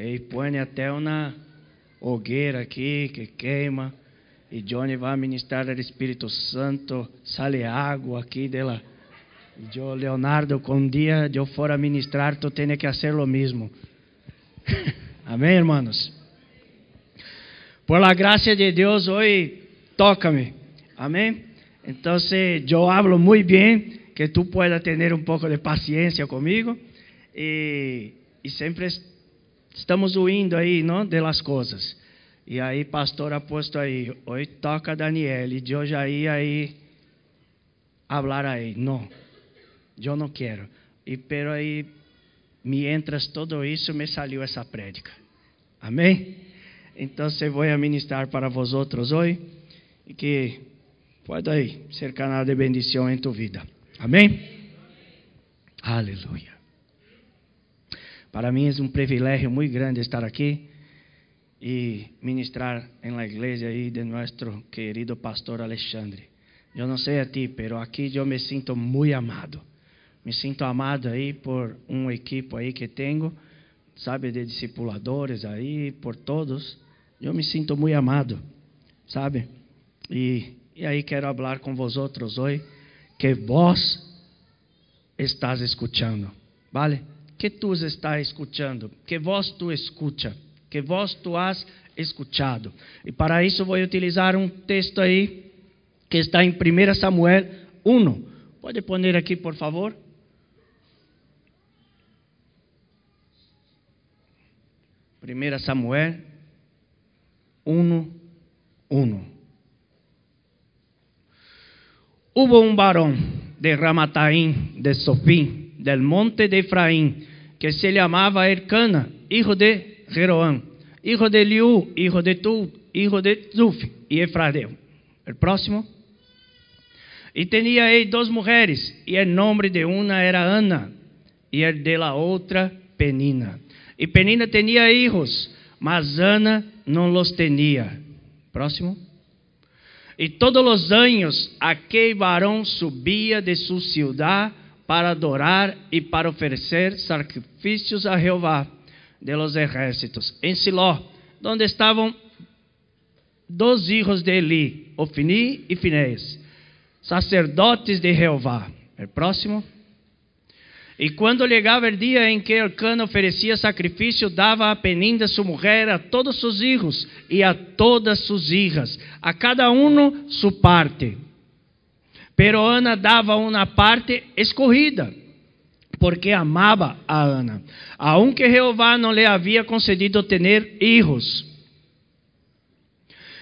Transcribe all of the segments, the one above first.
E põe até uma hogueira aqui que queima. E Johnny vai ministrar o Espírito Santo, sale água aqui dela. E eu, Leonardo, com um dia eu for a ministrar, tu tem que fazer o mesmo. Amém, irmãos? Por la gracia de Deus, hoje toca-me. Amém? Então, eu hablo muito bem, que tu puedas ter um pouco de paciência comigo. E, e sempre estamos huindo aí, não, de las coisas. E aí, pastor aposto aí, hoje toca Daniel, e eu já ia aí falar aí. Não, eu não quero. E pero aí, mientras todo isso, me saiu essa prédica. Amém? Então, eu vou ministrar para vós outros hoje, e que pode aí ser canal de bendição em tua vida. Amém? Aleluia. Para mim é um privilégio muito grande estar aqui e ministrar em la igreja aí de nosso querido pastor Alexandre. Eu não sei a ti, pero aqui eu me sinto muito amado. Me sinto amado aí por um equipo aí que tenho, sabe, de discipuladores aí, por todos. Eu me sinto muito amado, sabe? E, e aí quero falar com vós hoje, que vós estás escutando, vale? Que tu estás escutando, que vós tu escucha que vós tu has escuchado. E para isso vou utilizar um texto aí que está em 1 Samuel 1. Pode pôr aqui, por favor? Primeira Samuel 1, 1. Hubo um varão de Ramataim de Sofim, del monte de Efraim, que se chamava Ercana, hijo de Jeroam, hijo de Liu, hijo de Tu, hijo de Zuf e Efraim. O próximo. E tinha ele duas mulheres, e o nome de uma era Ana, e el de la outra Penina. E Penina tinha hijos, mas Ana não los tinha. Próximo. E todos os anos aquele varão subia de sua cidade para adorar e para oferecer sacrifícios a Jeová de los ejércitos, en Siló, donde estaban dos hijos de Eli, Ofni e Finés, sacerdotes de Jeová. El próximo. E quando chegava o dia em que Elcana oferecia sacrifício, dava a Peninda, sua mulher, a todos seus filhos e a todas suas hijas, a cada um sua parte. Pero Ana dava uma parte escorrida porque amava a Ana, aunque Jeová não lhe havia concedido ter hijos.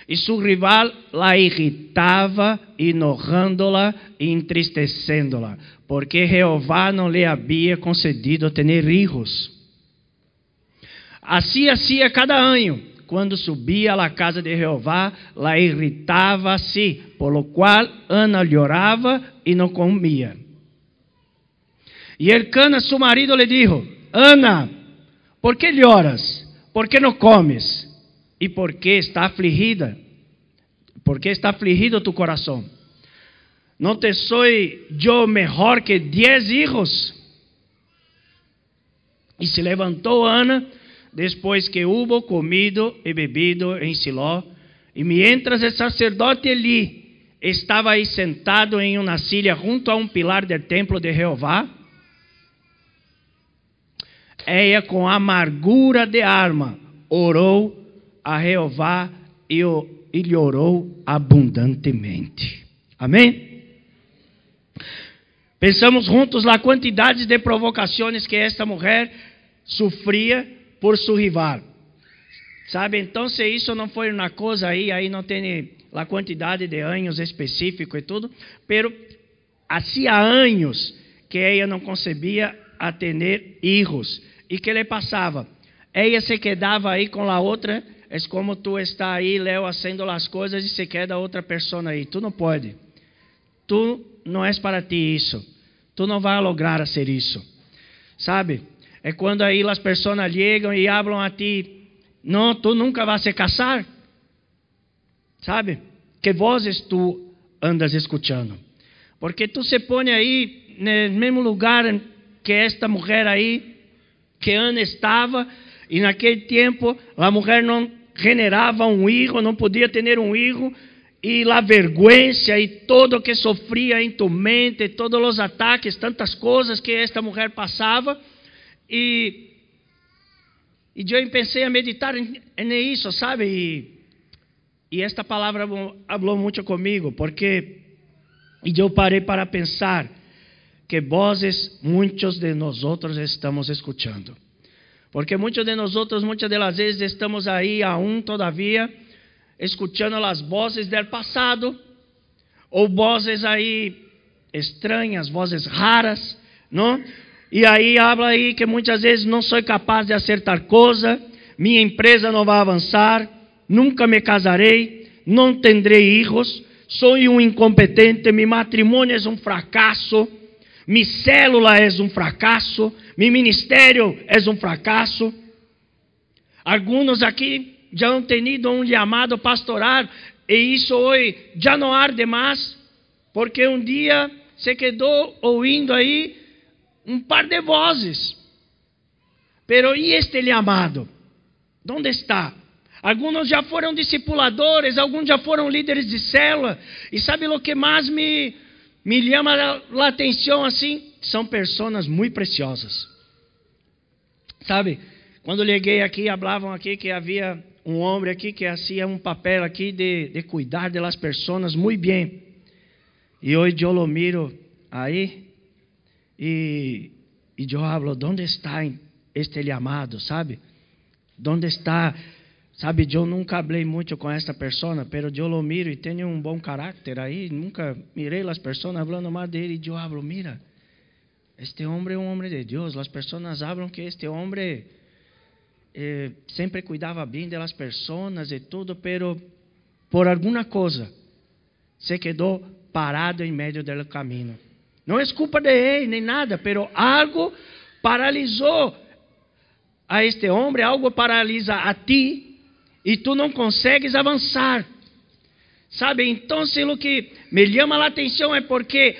E seu rival la irritava, enojando-la e entristecendo-la, porque Jeová não lhe havia concedido ter hijos. Assim hacía cada ano, quando subia à casa de Jeová, la irritava-se, por lo qual Ana llorava e não comia. E Elcana, seu marido, lhe dijo: Ana, por que lloras? ¿Por que não comes? E por que está afligida? ¿Por que está afligido tu coração? ¿No te soy yo mejor que diez hijos? E se levantou Ana, depois que hubo comido e bebido em Siló, e mientras o sacerdote Eli estava aí sentado em uma silla junto a um pilar do templo de Jeová, ela com amargura de alma orou a Jeová e lhe orou abundantemente. Amém? Pensamos juntos na quantidade de provocações que esta mulher sofria por seu rival. Sabe, então se isso não foi uma coisa aí, aí não tem a quantidade de anos específico e tudo, pero há anos que ela não concebia a ter hijos. E que lhe passava? Ela se quedava aí com a outra, é como tu está aí, Léo, fazendo as coisas e se queda outra pessoa aí. Tu não pode. Tu não és para ti isso. Tu não vai lograr ser isso. Sabe? É quando aí as pessoas chegam e falam a ti, não, tu nunca vas se casar. Sabe? Que vozes tu andas escutando? Porque tu se põe aí no mesmo lugar que esta mulher aí que Ana estava E naquele tempo, a mulher não generava um filho, não podia ter um filho, e a vergonha e todo o que sofria em tu mente, todos os ataques, tantas coisas que esta mulher passava. E, e eu pensei a meditar nisso, sabe? E, e esta palavra falou muito comigo, porque e eu parei para pensar que vozes muitos de nós outros estamos escutando. Porque muitos de nós outros, muitas das vezes estamos aí aún todavia escutando as vozes do passado ou vozes aí estranhas, vozes raras, não? E aí habla aí que muitas vezes não sou capaz de acertar coisa, minha empresa não vai avançar, nunca me casarei, não terei filhos, sou um incompetente, meu matrimônio é um fracasso, minha célula é um fracasso, meu ministério é um fracasso. Alguns aqui já han tenido um chamado pastoral e isso hoje já não arde mais, porque um dia se quedou ouvindo aí um par de vozes. Pero e este chamado? Onde está? Alguns já foram discipuladores, alguns já foram líderes de célula. E sabe o que mais me, me chama a atenção assim? São pessoas muito preciosas. Sabe, quando cheguei aqui, falavam aqui que havia um homem aqui que hacía um papel aqui de, de cuidar de las pessoas muito bem. E hoje eu lo miro aí e, e hablo, onde está este chamado, sabe? Onde está Sabe, eu nunca falei muito com esta pessoa, pero eu lo miro e tenho um bom caráter aí. Nunca mirei as pessoas falando mal dele e eu hablo, mira, este homem é um homem de Deus. As pessoas falam que este homem eh, sempre cuidava bem das pessoas e tudo, pero por alguma coisa se quedou parado em meio do caminho. Não é culpa de ele nem nada, pero algo paralisou a este homem, algo paralisa a ti e tu não consegues avançar. Sabe? Então, o que me chama a atenção é porque,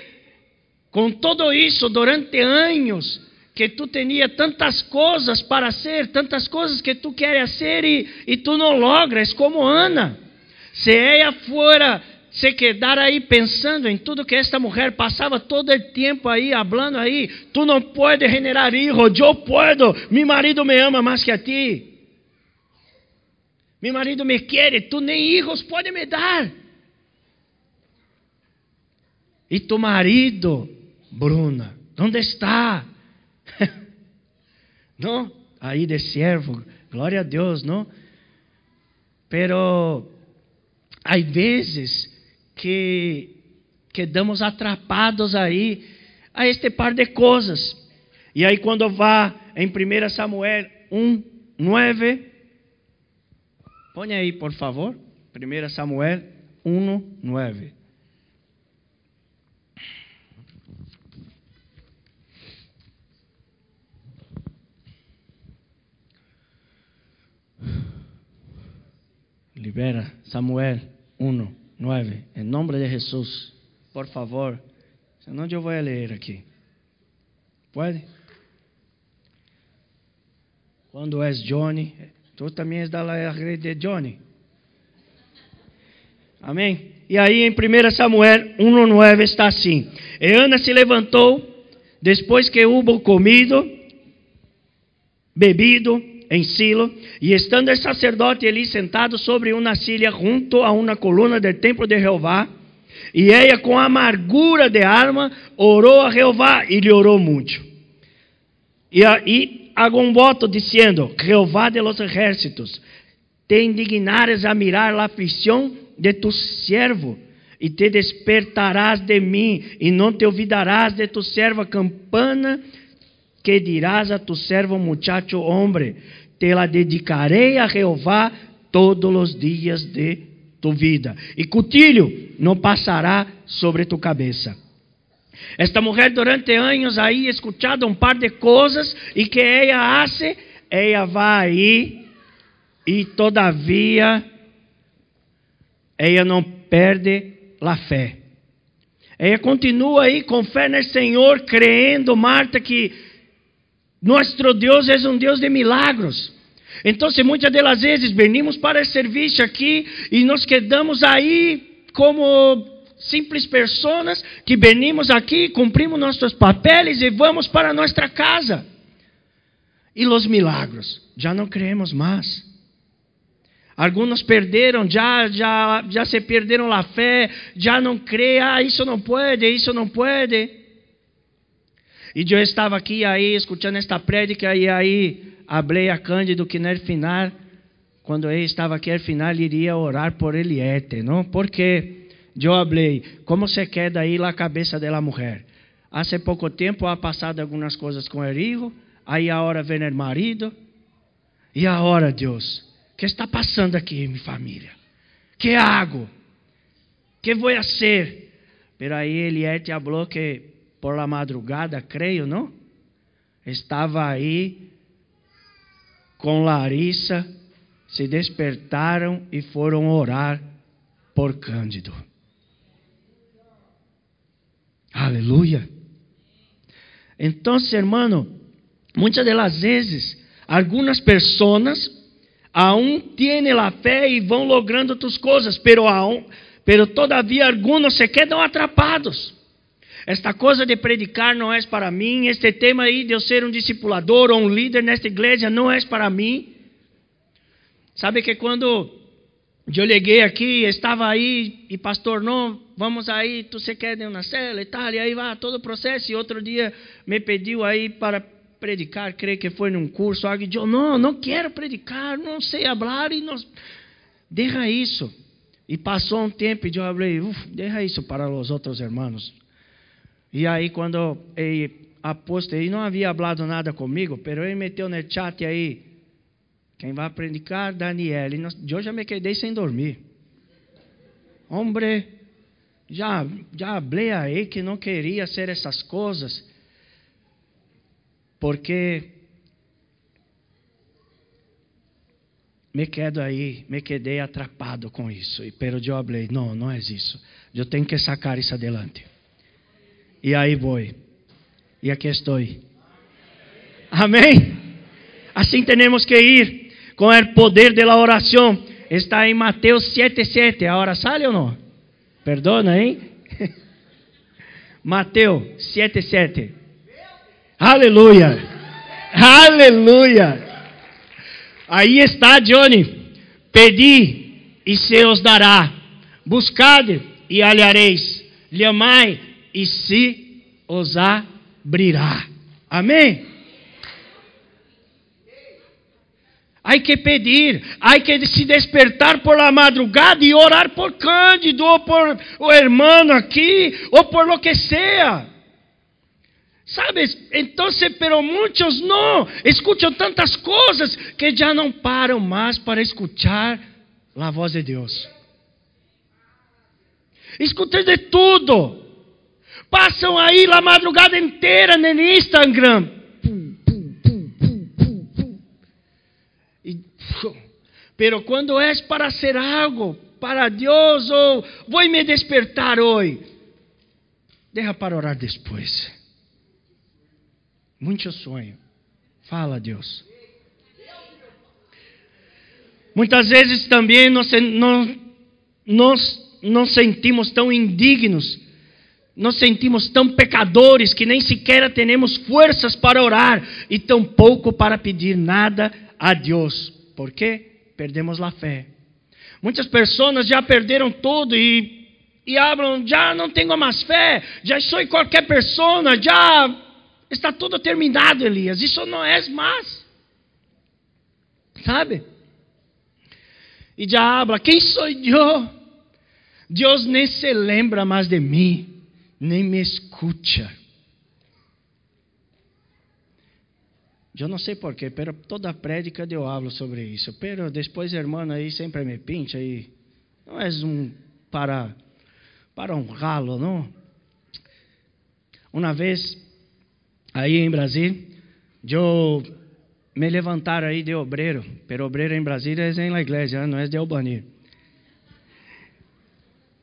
com tudo isso, durante anos, que tu tinha tantas coisas para ser, tantas coisas que tu queres ser e, e tu não logras, como Ana. Se ela fora se quedar aí pensando em tudo que esta mulher passava todo o tempo aí, falando aí, tu não pode generar hijo, eu posso, meu marido me ama mais que a ti. Meu marido me quer, tu nem hijos pode me dar. E tu marido, Bruna, onde está? não? Aí de servo, glória a Deus, não? Pero há vezes que quedamos atrapados aí a este par de coisas. E aí quando vá em 1 Samuel 1, 9, Põe aí, por favor. 1 Samuel 1, 9. Libera Samuel 1, 9. Em nome de Jesus. Por favor. Senão eu vou ler aqui. Pode? Quando és Johnny, Tu também és da rede de Johnny. Amém? E aí em 1 Samuel 1,9 está assim: E Ana se levantou, depois que houve comido, bebido em Silo, e estando o sacerdote ali sentado sobre uma silha junto a uma coluna do templo de Jeová, e ela com amargura de alma orou a Jeová e lhe orou muito. E aí hago um voto dizendo: Jeová de los ejércitos, te indignares a mirar a aflição de tu servo, e te despertarás de mim, e não te olvidarás de tu servo campana, que dirás a tu servo muchacho hombre, te la dedicarei a Jeová todos os dias de tu vida, e cutilho não passará sobre tu cabeça. Esta mulher durante anos aí escutado um par de coisas e que ela hace, ela vai aí e todavia ela não perde a fé. Ela continua aí com fé no Senhor, crendo, Marta, que nosso Deus é um Deus de milagros. Então, muitas das vezes venimos para o serviço aqui e nos quedamos aí como simples pessoas que venimos aqui, cumprimos nossos papéis e vamos para nossa casa. E os milagros, já não creemos mais. Alguns perderam, já, já, já se perderam a fé, já não creem, ah, isso não pode, isso não pode. E eu estava aqui aí, escutando esta prédica, e aí falei a Cândido que no final, quando ele estava aqui no final, iria orar por Eliete, não? Porque eu falei, como se queda aí a cabeça da mulher? Há pouco tempo ha passado algumas coisas com o hijo, aí agora vem o marido, e agora, Deus, que está passando aqui, minha família? Que hago? Que vou fazer? Pero aí Eliete falou que por la madrugada, creio, não? Estava aí com Larissa, se despertaram e foram orar por Cândido. Aleluia. Então, hermano, muitas das vezes, algumas pessoas aún tiene la fe y van logrando tus cosas, pero aún, pero todavía algunos se quedan atrapados. Esta coisa de predicar não é para mim, este tema aí de eu ser um discipulador ou um líder nesta igreja não é para mim. Sabe que quando eu liguei aqui, estava aí e pastor, não, vamos aí, tu se quer uma cela e tal, e aí vai todo o processo. E outro dia me pediu aí para predicar, creio que foi num curso, algo eu não, não quero predicar, não sei falar e não, deixa isso. E passou um tempo e eu falei, deixa isso para os outros irmãos. E aí quando ele aposto, ele não havia falado nada comigo, pero ele meteu no chat aí, quem vai predicar, Daniel. E eu já me quedei sem dormir. Hombre, já, já falei aí que não queria ser essas coisas porque me quedo aí, me quedei atrapado com isso. E pero eu falei, não, não é isso. Eu tenho que sacar isso adelante. E aí vou. E aqui estou. Amém? Assim temos que ir com o poder da oração. Está em Mateus 7:7. A hora sale ou não? Perdona, hein? Mateus 7:7. Aleluia! Aleluia! Aí está, Johnny. Pedi e se os dará. Buscade e alhareis. Lhamai e se os abrirá. Amém? Hay que pedir, hay que se despertar por la madrugada e orar por Cândido, ou por o hermano aqui, ou por lo que sea. ¿Sabes? Entonces, pero muchos no. Escuchan tantas cosas que ya no paran más para escuchar la voz de Dios. Escutem de tudo. Passam aí a madrugada inteira no Instagram. pero quando és para ser algo para Deus ou vou me despertar hoje, deixa para orar depois. Muito sonho. Fala, Deus. Muitas vezes também nós, nós, nós nos sentimos tão indignos, nos sentimos tão pecadores que nem sequer temos forças para orar e tão pouco para pedir nada a Deus. Por quê? Perdemos a fé. Muitas pessoas já perderam tudo e, e falam, já não tenho mais fé, já sou qualquer pessoa, já Está tudo terminado, Elias. Isso não é mais. Sabe? E já habla: Quem sou eu? Deus nem se lembra mais de mim, nem me escuta. Eu não sei porquê, pero toda prédica eu hablo sobre isso. Pero depois, irmão, aí sempre me pincha e não é um para para honrá-lo, não? Uma vez aí em Brasília, eu me levantaram aí de obreiro, pero obreiro em Brasília é em la igreja, não é de Albany.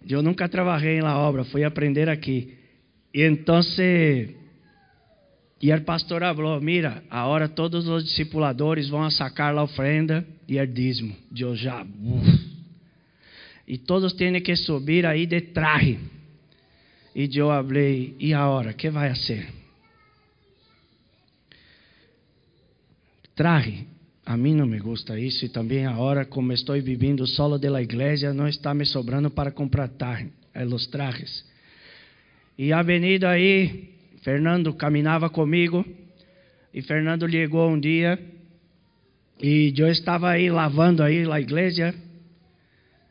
Eu nunca trabalhei na obra, fui aprender aqui. E então, E o pastor falou: Mira, agora todos os discipuladores vão sacar a ofrenda e o dízimo. Eu já. Uf. E todos têm que subir aí de traje. E eu falei: E agora? que vai ser? Traje. A mim não me gusta isso. E também agora, como estou vivendo solo da igreja, não está me sobrando para comprar eh, os trajes. E a avenida aí Fernando caminhava comigo e Fernando chegou um dia e eu estava aí lavando aí a igreja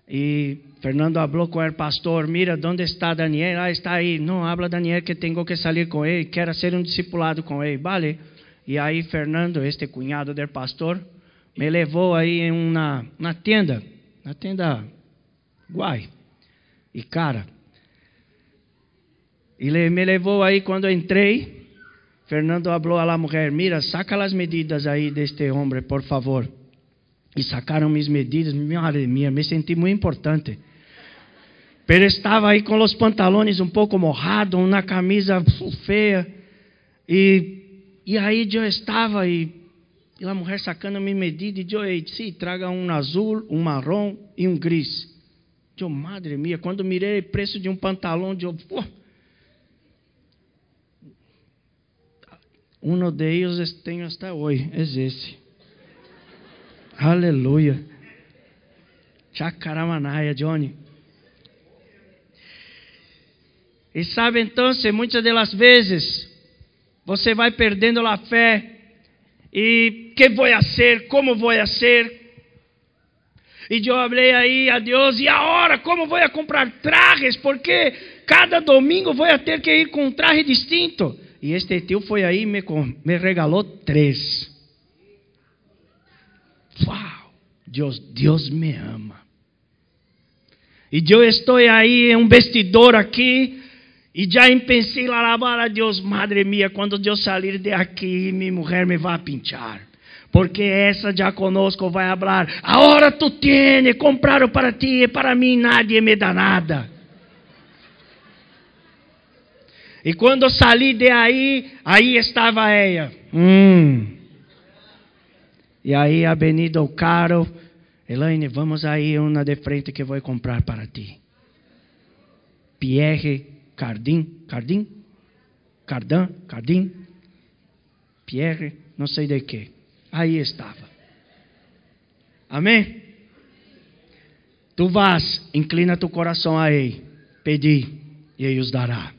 e Fernando falou com o pastor, mira, onde está Daniel? Ah, está aí. Não, habla Daniel que tenho que sair com ele, quero ser um discipulado com ele. Vale. E aí Fernando, este cunhado do pastor, me levou aí em uma, uma tenda, na tenda guai. E cara, ele me levou aí quando entrei. Fernando falou a la mulher: Mira, saca as medidas aí deste homem, por favor. E sacaram minhas medidas. Madre mía, me senti muito importante. Pero estava aí com os pantalones um pouco mojados, uma camisa feia. E, e aí eu estava e, e a mulher sacando minha medida. E eu disse: traga um azul, um marrom e um gris. Eu, madre mia, quando mirei o preço de um pantalão, eu. Pô, Um de ellos tenho hasta hoje, é esse. Aleluia. Chacaramanaya, Johnny. E sabe então, muitas das vezes você vai perdendo a fé e que vou ser, como vou ser. E eu falei aí a Deus, e agora como vou comprar trajes? Porque cada domingo vou ter que ir com um traje distinto. E este tio foi aí e me, me regalou três. Uau! Deus, Deus me ama. E eu estou aí um vestidor aqui. E já pensei lá lavar a Deus, madre mia, quando eu sair de aqui, minha mulher me vai pinchar. Porque essa já conosco vai falar, agora tu tienes, compraram para ti e para mim nadie me dá nada. E quando saí de aí, aí estava ela. Hum. E aí a venido o caro. Elaine, vamos aí uma de frente que vou comprar para ti. Pierre Cardin, Cardin, Cardin, Cardin, Pierre, não sei de que. Aí estava. Amém? Tu vas, inclina tu coração a ele, pedi e ele os dará.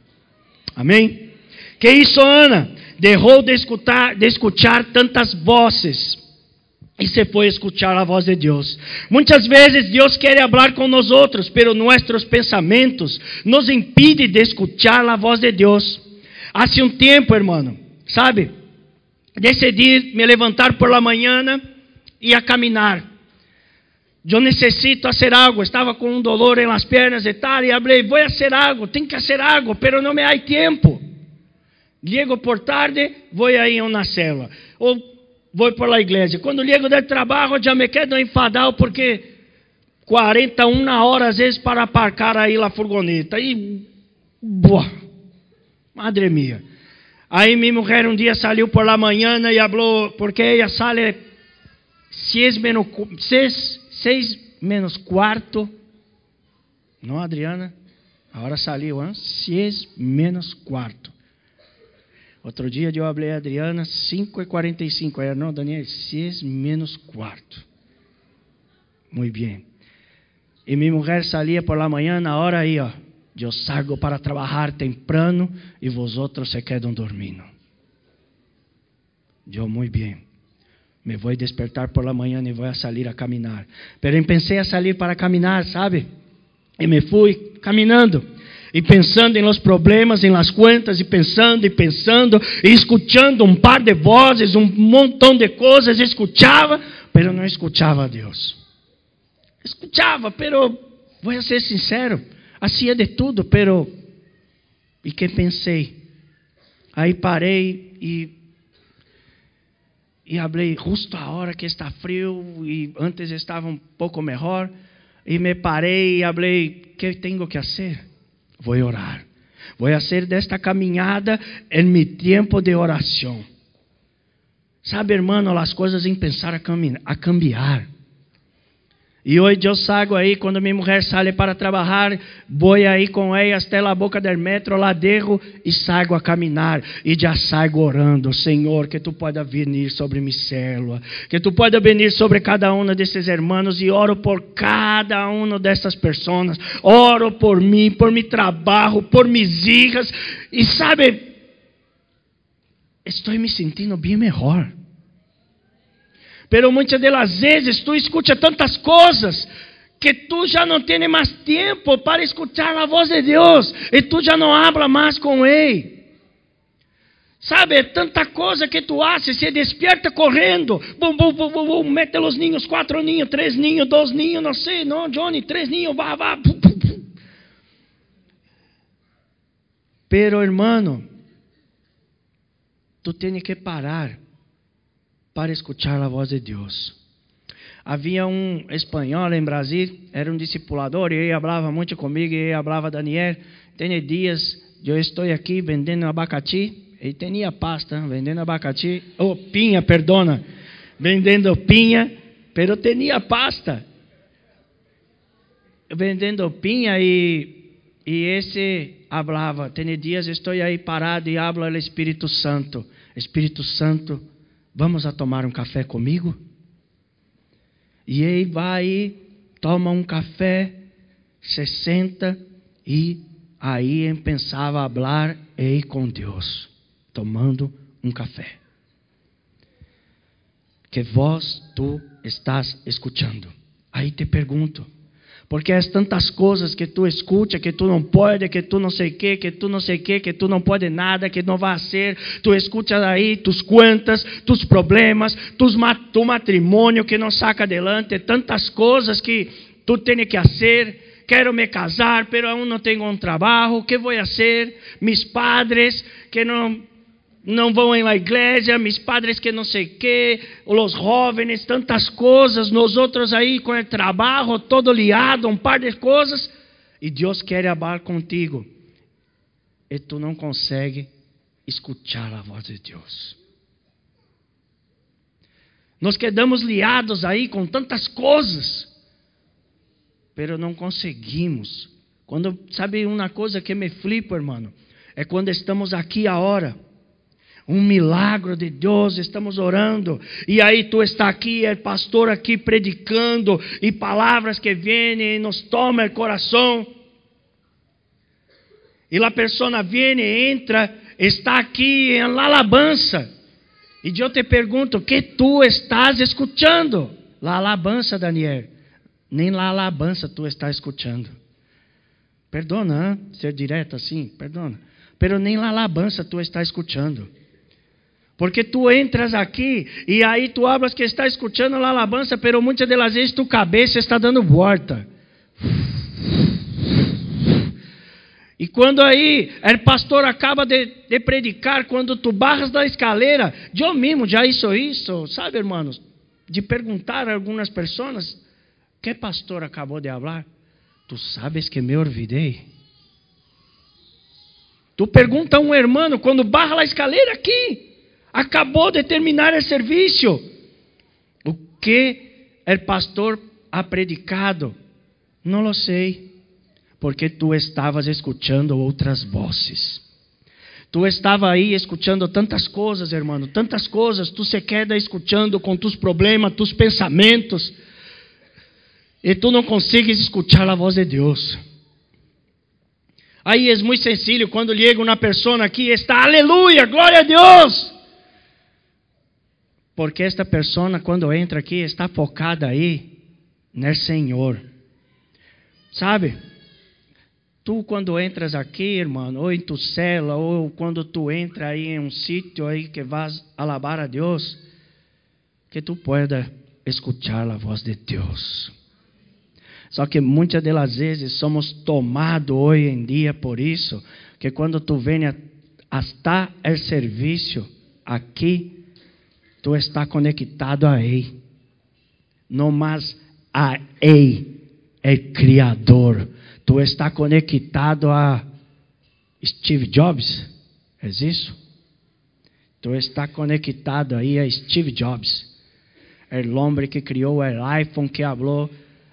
Amém? Que isso, Ana? Derrou de escutar, de escutar tantas vozes e se foi escutar a voz de Deus. Muitas vezes Deus quer falar com nós outros, pero nossos pensamentos nos impedem de escutar a voz de Deus. Há um tempo, irmão, sabe? Decidi me levantar por la manhã e a caminhar. Eu necessito fazer algo. Estava com um dolor em las pernas e tal. E falei, vou fazer algo. Tem que fazer algo, pero não me há tempo. Llego por tarde, vou aí a uma célula. Ou vou para a igreja. Quando chego do trabalho, já me quedo enfadado porque 41 horas às vezes para aparcar aí a furgoneta. E, boa, madre mia. Aí minha mulher um dia saiu por la manhã e falou, porque ela sale seis menos seis seis menos quarto. Não, Adriana? A hora saiu, hein? Seis menos quarto. Outro dia eu falei a Adriana, 5 e 45. Aí, não, Daniel, seis menos quarto. Muito bem. E minha mulher saía por la manhã, na hora aí, ó. Eu salgo para trabalhar temprano e vosotros se quedam dormindo. Eu, muito bem. Me vou despertar por la manhã e vou sair a caminhar. Pero pensei a sair para caminhar, sabe? E me fui caminhando. E pensando em los problemas, em las cuentas, e pensando e pensando, e escutando um par de vozes, um montão de coisas, escutava, pero não escutava a Deus. Escutava, pero, vou ser sincero, hacía de tudo, pero, e que pensei? Aí parei e e falei, justo a hora que está frio e antes estava um pouco melhor. E me parei e falei, que tenho que fazer? Vou orar. Vou fazer desta caminhada em meu tempo de oração. Sabe, hermano, as coisas em pensar a, a cambiar. E hoje eu saio aí, quando minha mulher sai para trabalhar, vou aí com ela até a boca do metro, lá derro e saio a caminhar. E já saio orando, Senhor, que tu possa vir sobre minha célula, que tu possa vir sobre cada um desses irmãos e oro por cada uma dessas pessoas. Oro por mim, por meu trabalho, por minhas filhas. E sabe, estou me sentindo bem melhor. Pero muitas das vezes tu escuta tantas coisas que tu já não tens mais tempo para escutar a voz de Deus e tu já não habla mais com Ele. Sabe, tanta coisa que tu haces, se despierta correndo, bum, bum, bum, bum, bum, mete os ninhos, quatro ninhos, três ninhos, dois ninhos, não sei, não, Johnny, três ninhos, vá, vá. Bum. Pero, hermano, tu tens que parar para escuchar a voz de Deus. Havia um espanhol em Brasil, era um discipulador, e ele falava muito comigo, e ele falava, Daniel, tem dias, eu estou aqui vendendo abacate, ele tinha pasta, vendendo abacate, oh, pinha, perdona, vendendo pinha, pero tinha pasta, vendendo pinha e, e esse falava, tem dias estou aí parado e hablo ao Espírito Santo, Espírito Santo, Vamos a tomar um café comigo? E ele vai, toma um café, se senta e aí pensava falar ei com Deus, tomando um café. Que voz tu estás escutando? Aí te pergunto, porque é tantas coisas que tu escuta, que tu não pode, que tu não sei o que, que tu não sei o que, que tu não pode nada, que não vai ser. Tu escutas aí tus contas, tus problemas, tus, tu matrimônio que não saca adelante, tantas coisas que tu tens que fazer. Quero me casar, pero aún não tenho um trabalho. O que vou fazer? Mis padres que não não vão em la igreja, mis padres que não sei que, os jovens, tantas coisas, nós outros aí com o trabalho todo liado, um par de coisas, e Deus quer falar contigo, e tu não consegue escutar a voz de Deus. Nós quedamos liados aí com tantas coisas, pero não conseguimos. Quando sabe uma coisa que me flipa, irmão, é quando estamos aqui a hora um milagre de Deus, estamos orando, e aí tu está aqui, é pastor aqui predicando, e palavras que vêm e nos tomam o coração, e a pessoa vem, entra, está aqui em alabança, e eu te pergunto, que tu estás escutando? La alabança, Daniel, nem la alabança tu estás escutando. Perdona, hein? ser direto assim, perdona. Pero nem la alabança tu estás escutando. Porque tu entras aqui e aí tu hablas que está escutando a alabança, pero muitas das vezes tu cabeça está dando volta. E quando aí o pastor acaba de, de, predicar, quando tu barras da escaleira, eu mesmo já isso isso, sabe, irmãos? De perguntar a algumas pessoas, que pastor acabou de falar? Tu sabes que me olvidei. Tu pergunta a um irmão quando barra a escaleira aqui. Acabou de terminar o serviço. O que o pastor ha predicado? Não lo sei, porque tu estavas escutando outras vozes. Tu estava aí escutando tantas coisas, irmão, tantas coisas. Tu se queda escutando com tus problemas, tus pensamentos. E tu não consegues escutar a voz de Deus. Aí é muito sencillo quando chega uma pessoa aqui está, aleluia, glória a Deus. Porque esta pessoa, quando entra aqui, está focada aí no Senhor. Sabe? Tu, quando entras aqui, irmão, ou em tu cela, ou quando tu entra aí em um sítio aí que vas alabar a Deus, que tu pueda escuchar a voz de Deus. Só que muitas das vezes somos tomados hoje em dia por isso, que quando tu vem hasta o serviço aqui, tu está conectado a Ele. Não mais a Ele, é Criador. Tu está conectado a Steve Jobs? É isso? Então está conectado aí a Steve Jobs, o homem que criou o iPhone, que falou: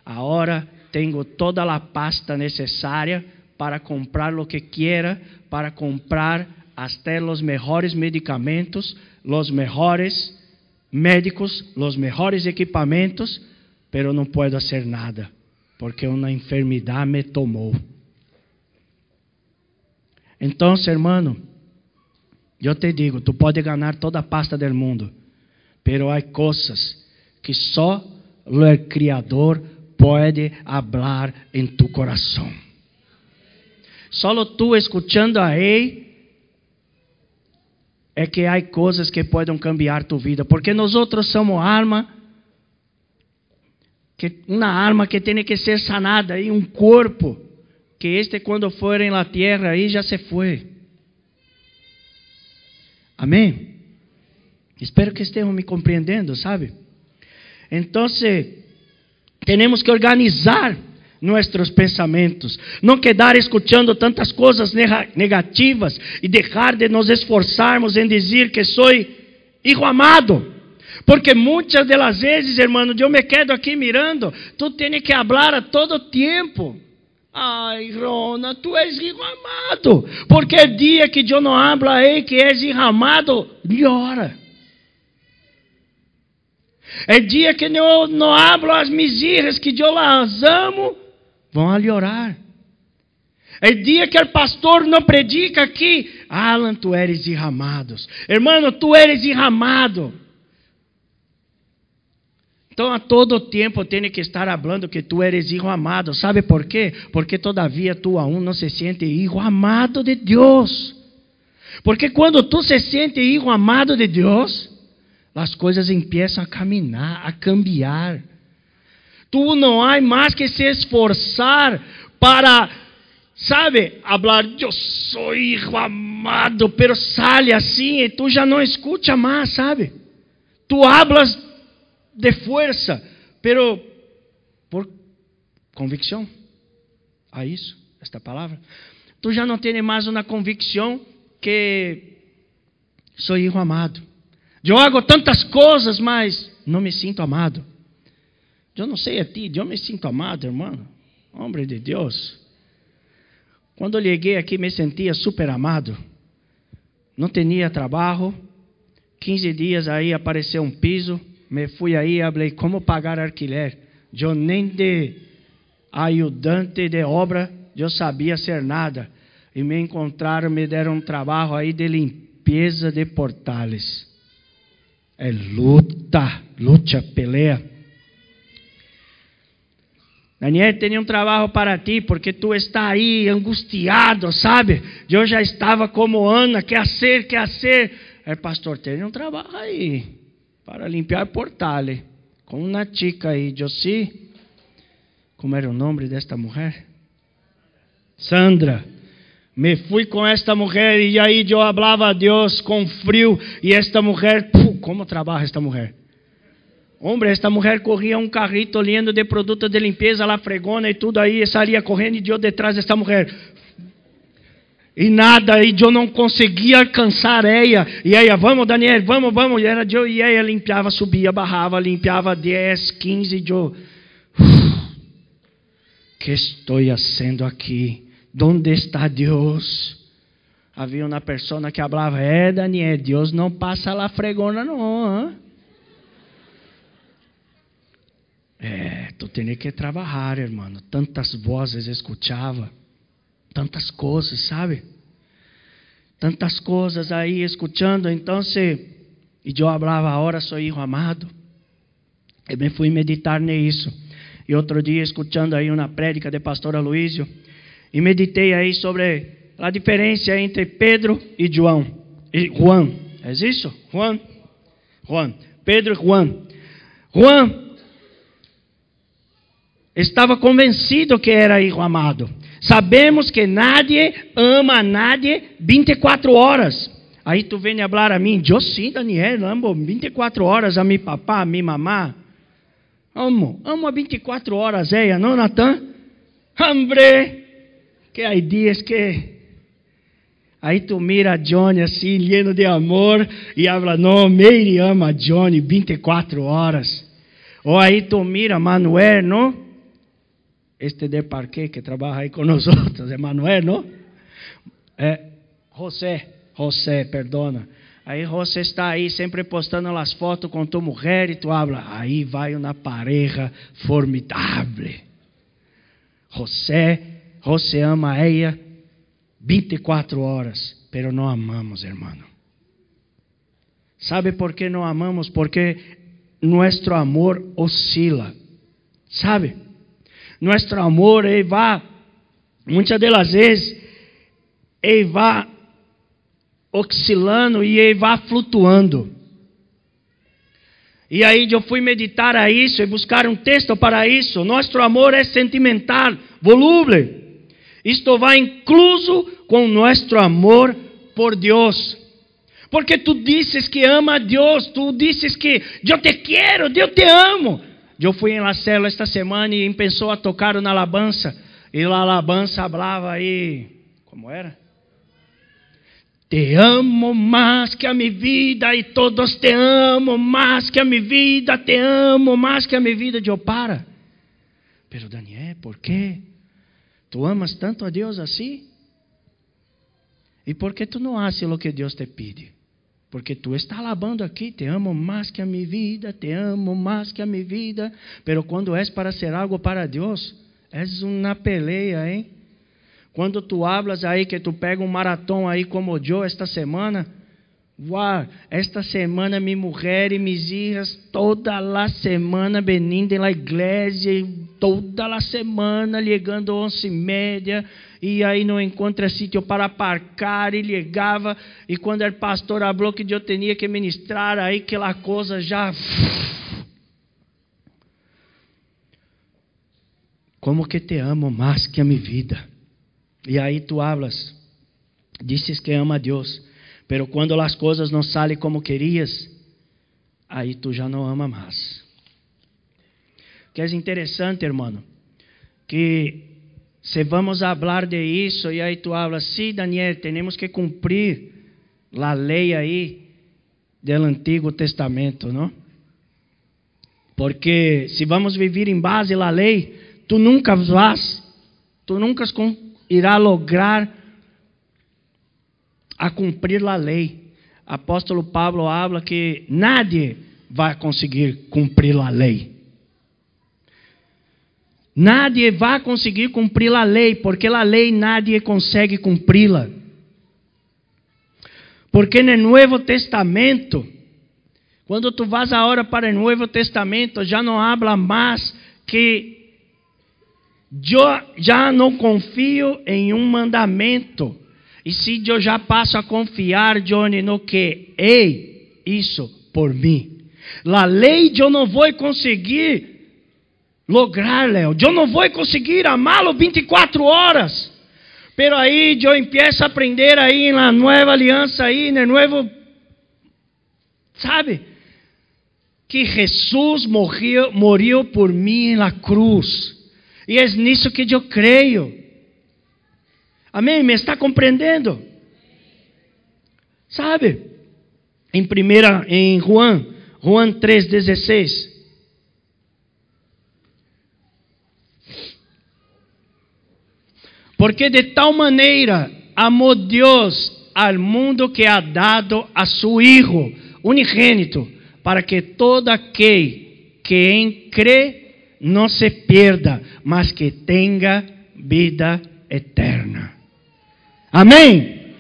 agora tenho toda a pasta necessária para comprar o que quiera, para comprar até os melhores medicamentos, os melhores médicos, os melhores equipamentos, pero não puedo fazer nada, porque uma enfermidade me tomou. Então, hermano, eu te digo, tu pode ganhar toda a pasta do mundo, pero há coisas que só o Criador pode hablar em tu coração. Solo tu escuchando a Ele é que há coisas que podem cambiar tu vida, porque nós outros somos arma que uma arma que tem que ser sanada e um corpo que este quando for em la tierra aí já se foi. Amém? Espero que estejam me compreendendo, sabe? Então, temos que organizar nossos pensamentos, não quedar escutando tantas coisas negativas e deixar de nos esforçarmos em dizer que sou hijo amado. Porque muitas das vezes, hermano, eu me quedo aqui mirando, tu tens que falar a todo tempo. Ai, Rona, tu és amado. Porque dia que eu não hablo aí que és amado, llora. É dia que eu não hablo as misérias que eu las amo, vão a llorar. É dia que o pastor não predica aqui, Alan, tu eres derramados. Hermano, tu eres derramado. Então a todo tempo tem que estar falando que tu eres hijo amado. ¿Sabe por quê? Porque todavia tu aún não se siente hijo amado de Deus. Porque quando tu se siente hijo amado de Deus, as coisas começam a caminhar, a cambiar. Tu não há mais que se esforçar para, sabe, falar, eu sou hijo amado, pero sale assim e tu já não escuta mais, sabe? Tu hablas de fuerza, pero por convicção. A isso, esta palavra. Tu já não tens mais uma convicção que sou hijo amado. Eu hago tantas coisas, mas não me sinto amado. Eu não sei a ti, eu me sinto amado, irmão. Homem de Deus. Quando eu cheguei aqui, me sentia super amado. Não tinha trabalho. 15 dias aí apareceu um piso me fui aí e falei como pagar alquiler. Eu nem de ajudante de obra eu sabia ser nada. E me encontraram, me deram um trabalho aí de limpeza de portales. É luta, luta, pelea. Daniel, tem um trabalho para ti, porque tu está aí angustiado, sabe? Eu já estava como Ana, quer ser, quer ser. É, pastor, tem um trabalho aí para limpiar portales com uma chica aí, Josie. Como era o nome desta mulher? Sandra. Me fui com esta mulher e aí eu falava a Deus com frio e esta mulher, puf, como trabalha esta mulher? Homem, esta mulher corria um carrito olhando de produto de limpeza, lá fregona e tudo aí, e saía correndo e eu detrás desta mulher. E nada, e eu não conseguia alcançar ela. E ela, vamos, Daniel, vamos, vamos. E era eu e ela limpiava, subia, barrava, limpiava 10, 15. E eu, que estou fazendo aqui? Onde está Deus? Havia uma pessoa que falava: É, Daniel, Deus não passa lá fregona, não. Hein? É, tu tem que trabalhar, irmão. Tantas vozes escutava tantas coisas, sabe? Tantas coisas aí escutando, então se e eu falava, agora sou filho amado. E me fui meditar nisso. E outro dia escutando aí uma prédica de pastor Aloísio, e meditei aí sobre a diferença entre Pedro e João. E Juan, é isso? Juan? Juan. Pedro e Juan. Juan estava convencido que era filho amado. Sabemos que nadie ama a nadie 24 horas. Aí tu vem falar a mim, eu sim, Daniel, amo 24 horas a mi papá, a mi mamá. Amo, amo a 24 horas ella, não, Natan? Hombre, que há dias que Aí tu mira Johnny assim, lleno de amor, e habla, não, Mary ama Johnny 24 horas. Ou aí tu mira Manuel, não? Este de parque que trabalha aí com nós outros, é Manuel, não? É José, José, perdona. Aí você está aí sempre postando as fotos com tua mulher e tu habla, aí vai uma pareja formidável. José, José ama ela 24 horas, pero não amamos, hermano. ¿Sabe por que não amamos? Porque nosso amor oscila. ¿Sabe? Nosso amor, ele vai, muitas das vezes, ele vai oscilando e ele vai flutuando. E aí eu fui meditar a isso e buscar um texto para isso. Nosso amor é sentimental, volúvel. Isto vai incluso com nosso amor por Deus. Porque tu dizes que ama a Deus, tu dizes que eu te quero, eu te amo. Eu fui em la célula esta semana e pensou a tocar na alabança. E a alabança falava aí, como era? Te amo mais que a minha vida e todos te amo mais que a minha vida, te amo mais que a minha vida. Eu para. Pero Daniel, por quê? Tu amas tanto a Deus assim? E por que tu não haces o que Deus te pede? Porque tu está alabando aqui, te amo mais que a minha vida, te amo mais que a minha vida. Pero quando és para ser algo para Deus, és uma peleia, hein? Quando tu hablas aí que tu pega um maratão aí como eu esta semana, uau, esta semana minha mulher e minhas filhas toda a semana venindo na igreja, toda a semana chegando onze e meia, e aí não encontra sítio para aparcar, e ligava, e quando o pastor falou que eu tinha que ministrar, aí aquela coisa já... Como que te amo mais que a minha vida. E aí tu hablas, dizes que ama a Deus, pero quando as coisas não saem como querias, aí tu já não ama mais. Que é interessante, hermano, que se vamos falar de isso, e aí tu hablas, sim, Daniel, temos que cumprir a lei aí do Antigo Testamento, não? Porque se vamos viver em base à lei, tu nunca vas, tu nunca irá lograr a cumprir a lei. Apóstolo Pablo habla que nadie vai conseguir cumprir a lei. Nadie vai conseguir cumprir a lei, porque a lei nadie consegue cumpri-la. Porque no Novo Testamento, quando tu vas agora para o Novo Testamento, já não habla mais que eu já não confio em um mandamento. E se eu já passo a confiar, Johnny, no que ei, isso por mim. A lei eu não vou conseguir lograr, Léo. Eu não vou conseguir amá-lo 24 horas. Pero aí eu empiezo a aprender aí na nova aliança aí, no novo sabe? Que Jesus morreu, morreu por mim na cruz. E é nisso que eu creio. Amém? Me está compreendendo? Sabe? Em primeira, em Juan, Juan 3:16. Porque de tal maneira amou Deus ao mundo que ha dado a seu Hijo unigênito, para que todo aquele que em crê não se pierda, mas que tenha vida eterna. Amém?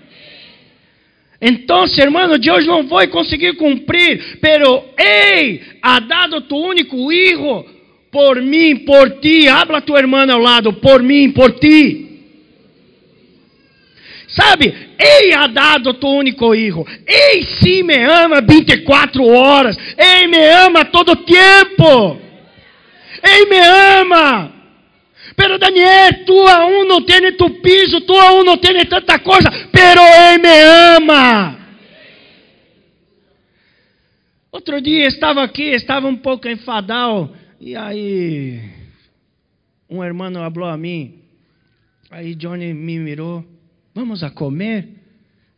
Então, hermano, Deus não vai conseguir cumprir, pero Ei, ha dado tu único hijo por mim, por ti. Habla tu irmã ao lado, por mim, por ti. Sabe, Ei ha dado tu único hijo. Ei sim me ama 24 horas. Ei me ama todo tempo. Ele me ama. Pero Daniel, tu aún não tem tu piso, tu aún não tem tanta coisa, pero Ele me ama. Outro dia estava aqui, estava um pouco enfadado, e aí um irmão falou a mim, aí Johnny me mirou, vamos a comer?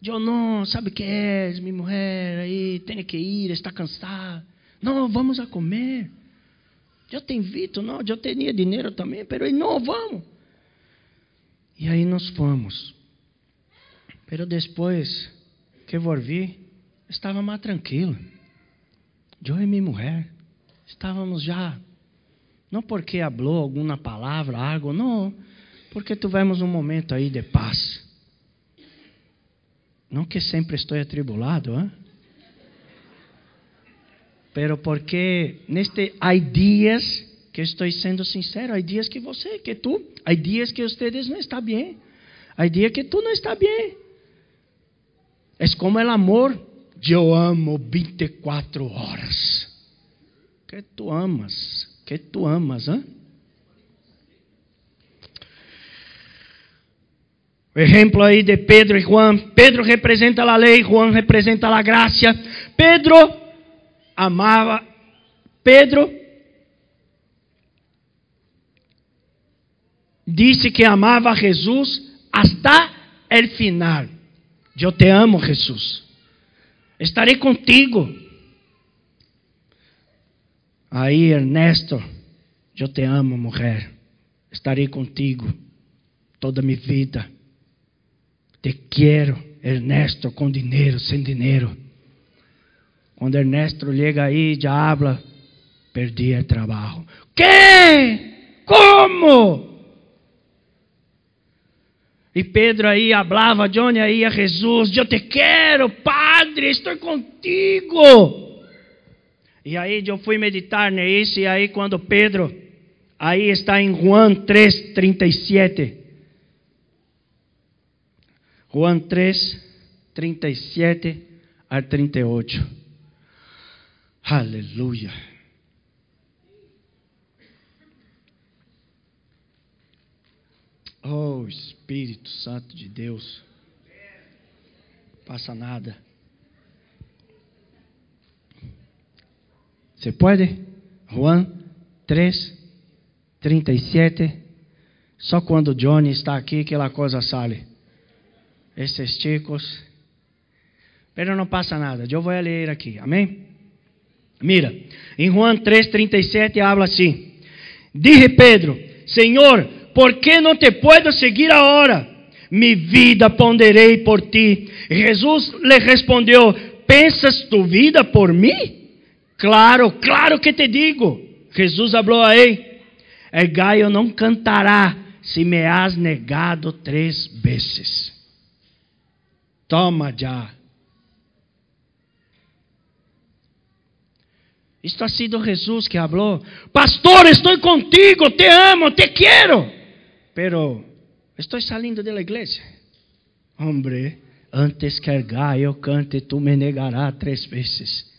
Eu não, sabe que é? Minha mulher aí tem que ir, está cansada. Não, vamos a comer. Eu te invito, não, eu tinha dinheiro também, mas não, vamos. E aí nós fomos. Pero depois que volvi, estava mais tranquilo. Eu e minha mulher estávamos já, não porque falou alguma palavra, algo, não, porque tivemos um momento aí de paz. Não que sempre estou atribulado, hein? Pero porque neste há dias que estou sendo sincero, há dias que você, que tu, há dias que vocês não está bem, há dias que tu não está bem. É como o amor, eu amo 24 horas. Que tu amas, que tu amas, hein? O exemplo aí de Pedro e Juan. Pedro representa a lei, Juan representa a graça. Pedro amava. Pedro disse que amava Jesus hasta el final. Eu te amo, Jesus. Estarei contigo. Aí, Ernesto, eu te amo, mulher. Estarei contigo toda a minha vida. Te quero, Ernesto, com dinheiro, sem dinheiro. Quando Ernesto chega aí, já habla, perdi o trabalho. Que? Como? E Pedro aí falava, Johnny aí a Jesus, eu te quero, Padre, estou contigo. E aí eu fui meditar nisso, e aí quando Pedro, aí está em Juan 3, 37. Juan 3, 37 a 38. Aleluia. Oh Espírito Santo de Deus. Passa nada. Você pode? Juan 3, 37. Só quando Johnny está aqui que a coisa sale esses chicos. Pero não passa nada, eu vou ler aqui, amém? Mira, em Juan 3:37 habla assim: Dije Pedro, Senhor, por que não te puedo seguir agora? Mi vida ponderei por ti. Jesus lhe respondeu: Pensas tu vida por mim? Claro, claro que te digo. Jesus falou a ele: El gallo não cantará se me has negado três vezes. Toma já. Isto ha sido Jesus que falou: Pastor, estou contigo, te amo, te quero. Pero estou saindo da igreja. Hombre, antes que el gallo cante, tu me negarás três vezes.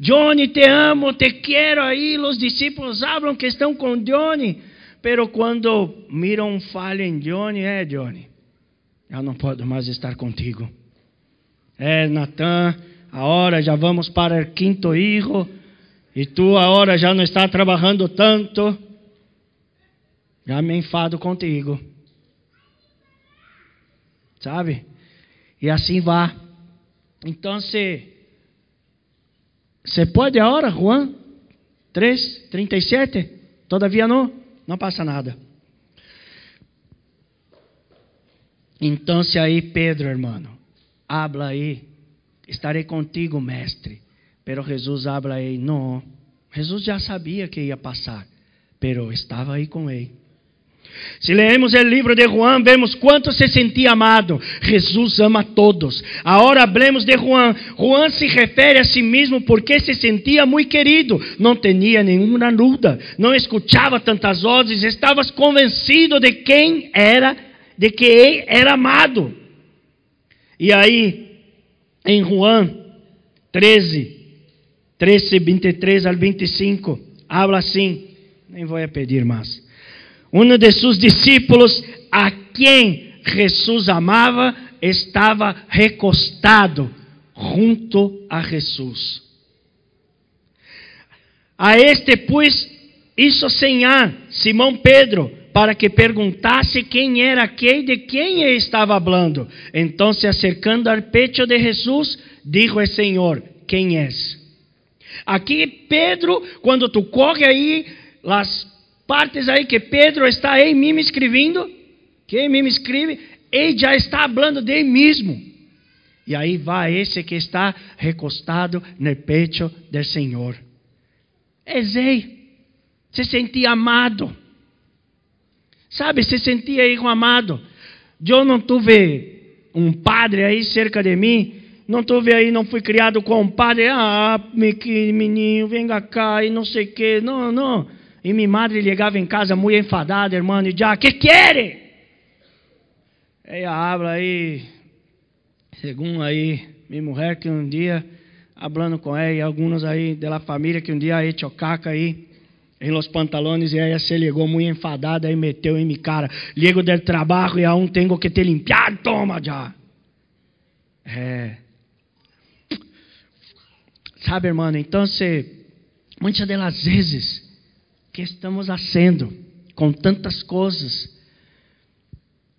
Johnny, te amo, te quero. Aí os discípulos falam que estão com Johnny. Pero quando miram falha em Johnny, é Johnny, eu não posso mais estar contigo. É, Natan, agora já vamos para o quinto hijo, e tu agora já não está trabalhando tanto, já me enfado contigo. Sabe? E assim vá. Então, se você pode agora, Juan 3, 37? Todavia não? Não passa nada. Então, se aí, Pedro, hermano, habla aí, estarei contigo, mestre. Pero Jesus habla aí, não. Jesus já sabia que ia passar, pero estava aí com ele. Se leemos o livro de Juan, vemos quanto se sentia amado. Jesus ama a todos. Agora hablemos de Juan. Juan se refere a si mesmo porque se sentia muito querido. Não tinha nenhuma dúvida. Não escutava tantas vozes. Estava convencido de quem era, de que ele era amado. E aí, em Juan 13, 13, 23 ao 25, habla assim, nem vou pedir mais. Um de seus discípulos, a quem Jesus amava, estava recostado junto a Jesus. A este, pois, hizo señal Simão Pedro para que perguntasse quem era aquele de quem ele estava falando. Então, se acercando ao pecho de Jesus, dijo o Senhor: Quem és? Aqui, Pedro, quando tu corre aí, as partes aí que Pedro está aí mim escrevendo, que mim escreve, ele já está falando de mesmo. E aí vai esse que está recostado no pecho do Senhor. É ele. Se sentia amado. Sabe, se sentia aí amado. Eu não tive um padre aí cerca de mim. Não tive aí, não fui criado com um padre. Ah, menino, venga cá e não sei o que. Não, não. E minha madre chegava em casa muito enfadada, irmão, e já, que quer? Ela habla aí, segundo aí, minha mulher que um dia, falando com ela, e alguns aí da família que um dia aí chocaca aí, em los pantalones, e ela se ligou muito enfadada e meteu em minha cara, ligo del trabalho e aún tenho que te limpiar, toma já. É. Sabe, irmão, então, muitas das vezes, que estamos fazendo com tantas coisas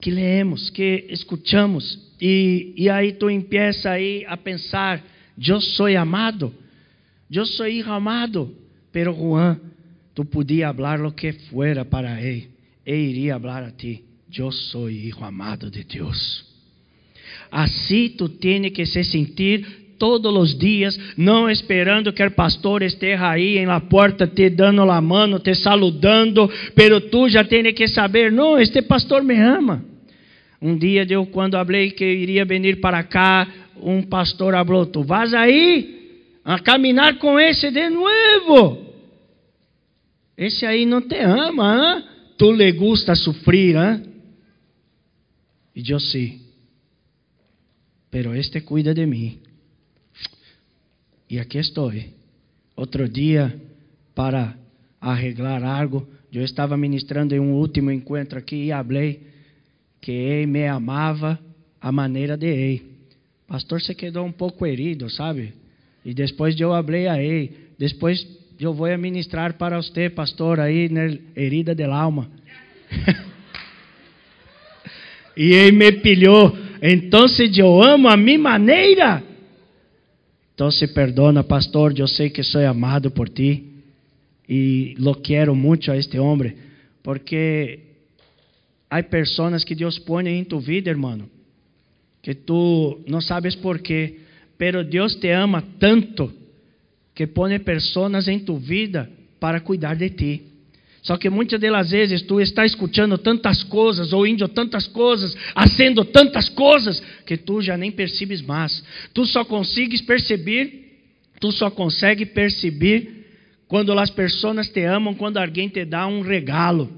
que leemos, que escuchamos, e, e aí tu empieza aí a pensar, eu sou amado, eu sou hijo amado, pero Juan, tu podia falar o que fuera para ele, ele iria falar a ti, eu sou hijo amado de Deus. Assim tu tens que se sentir todos os dias, não esperando que o pastor esteja aí em la porta te dando la mano, te saludando, pero tu já tem que saber, não, este pastor me ama. Um dia eu quando falei que iria vir para cá, um pastor falou, tu vas aí a caminhar com esse de novo. Esse aí não te ama, hein? tu le gusta sofrer, hein? E eu sei, pero este cuida de mim. E aqui estou. Outro dia, para arreglar algo, eu estava ministrando em um último encontro aqui e falei que ele me amava a maneira de ele. Pastor se quedou um pouco herido, sabe? E depois eu falei a ele, depois eu vou ministrar para você, pastor, aí na herida del alma. e ele me pilhou. Então, eu amo a minha maneira então se perdona, pastor, eu sei que sou amado por ti e lo quero muito a este homem, porque há pessoas que Deus põe em tu vida, hermano, que tu não sabes por quê, pero Deus te ama tanto que põe pessoas em tu vida para cuidar de ti. Só que muitas das vezes tu está escutando tantas coisas, ouvindo tantas coisas, fazendo tantas coisas, que tu já nem percebes mais. Tu só consegues perceber, tu só consegue perceber quando as pessoas te amam, quando alguém te dá um regalo.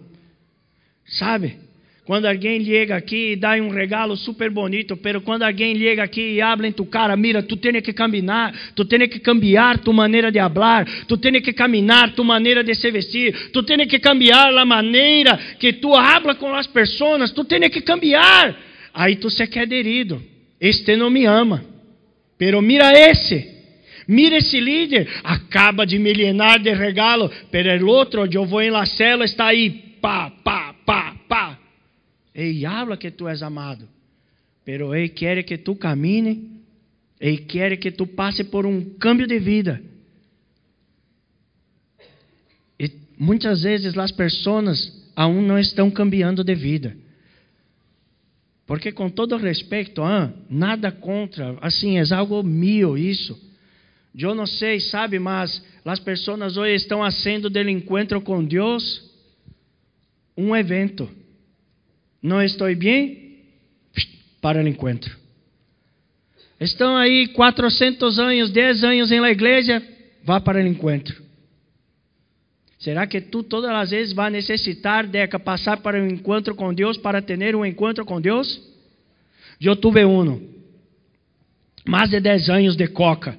Sabe? Quando alguém chega aqui e dá um regalo super bonito, pero quando alguém chega aqui e habla em tu cara, mira, tu tem que caminhar, tu tem que cambiar tu maneira de hablar, tu tem que caminhar tu maneira de se vestir, tu tem que cambiar a maneira que tu habla com as pessoas, tu tem que cambiar. Aí tu se quer aderido. Este não me ama. Pero mira esse. Mira esse líder, acaba de me llenar de regalo, pero el outro, eu vou em la cela, está aí, pá, pá, pá, pá. Ele habla que tu és amado, pero Ele quer que tu camine, Ele quer que tu passe por um cambio de vida. E muitas vezes as pessoas aún não estão cambiando de vida. Porque com todo respeito, ah, nada contra, assim, é algo meu isso. Eu não sei, sabe, mas as pessoas hoje estão fazendo do encontro com Deus um evento. Não estou bem? Para o encontro. Estão aí 400 anos, 10 anos em la igreja, vá para o encontro. Será que tu todas as vezes vai necessitar de passar para um encontro com Deus para ter um encontro com Deus? Eu tive um. Mais de 10 anos de coca.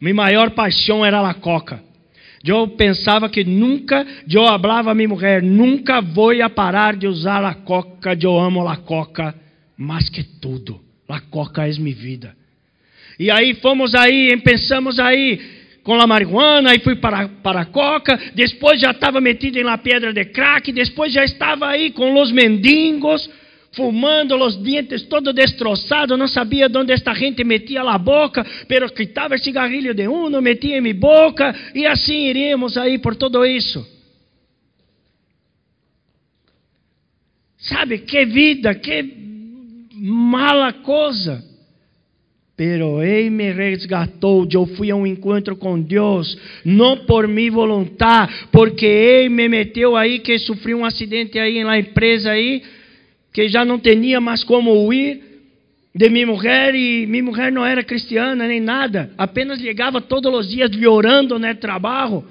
Minha maior paixão era a coca. Eu pensava que nunca, eu falava a minha mulher, nunca vou parar de usar a coca, eu amo a coca, mais que tudo, a coca é minha vida. E aí fomos aí, pensamos aí, com a marihuana, aí fui para, para a coca, depois já estava metido em la pedra de crack, depois já estava aí com os mendigos, fumando, os dientes todos destroçados, não sabia onde esta gente metia a boca, pero quitava o cigarrilho de um, metia em minha boca, e assim iríamos aí por tudo isso. Sabe, que vida, que mala coisa. Pero Ele me resgatou, eu fui a um encontro com Deus, não por minha vontade, porque Ele me meteu aí, que sofri um acidente aí na empresa aí, que já não tinha mais como ir de minha mulher, e minha mulher não era cristiana nem nada, apenas chegava todos os dias orando no trabalho,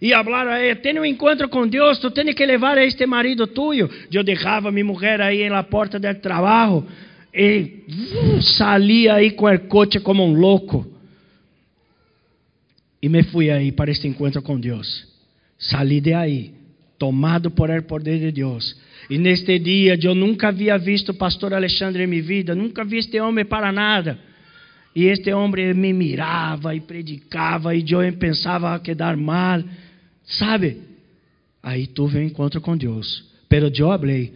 e falar a ele, tem um encontro com Deus, tu tens que levar este marido tuyo. Eu deixava minha mulher aí na porta do trabalho, e uh, salia aí com o coche como um louco. E me fui aí para este encontro com Deus. Salí de aí, tomado por el poder de Deus. E neste dia eu nunca havia visto o pastor Alexandre em minha vida, nunca vi este homem para nada. E este homem me mirava e predicava, e eu pensava que dar mal, sabe? Aí tuve um encontro com Deus. Pero eu falei,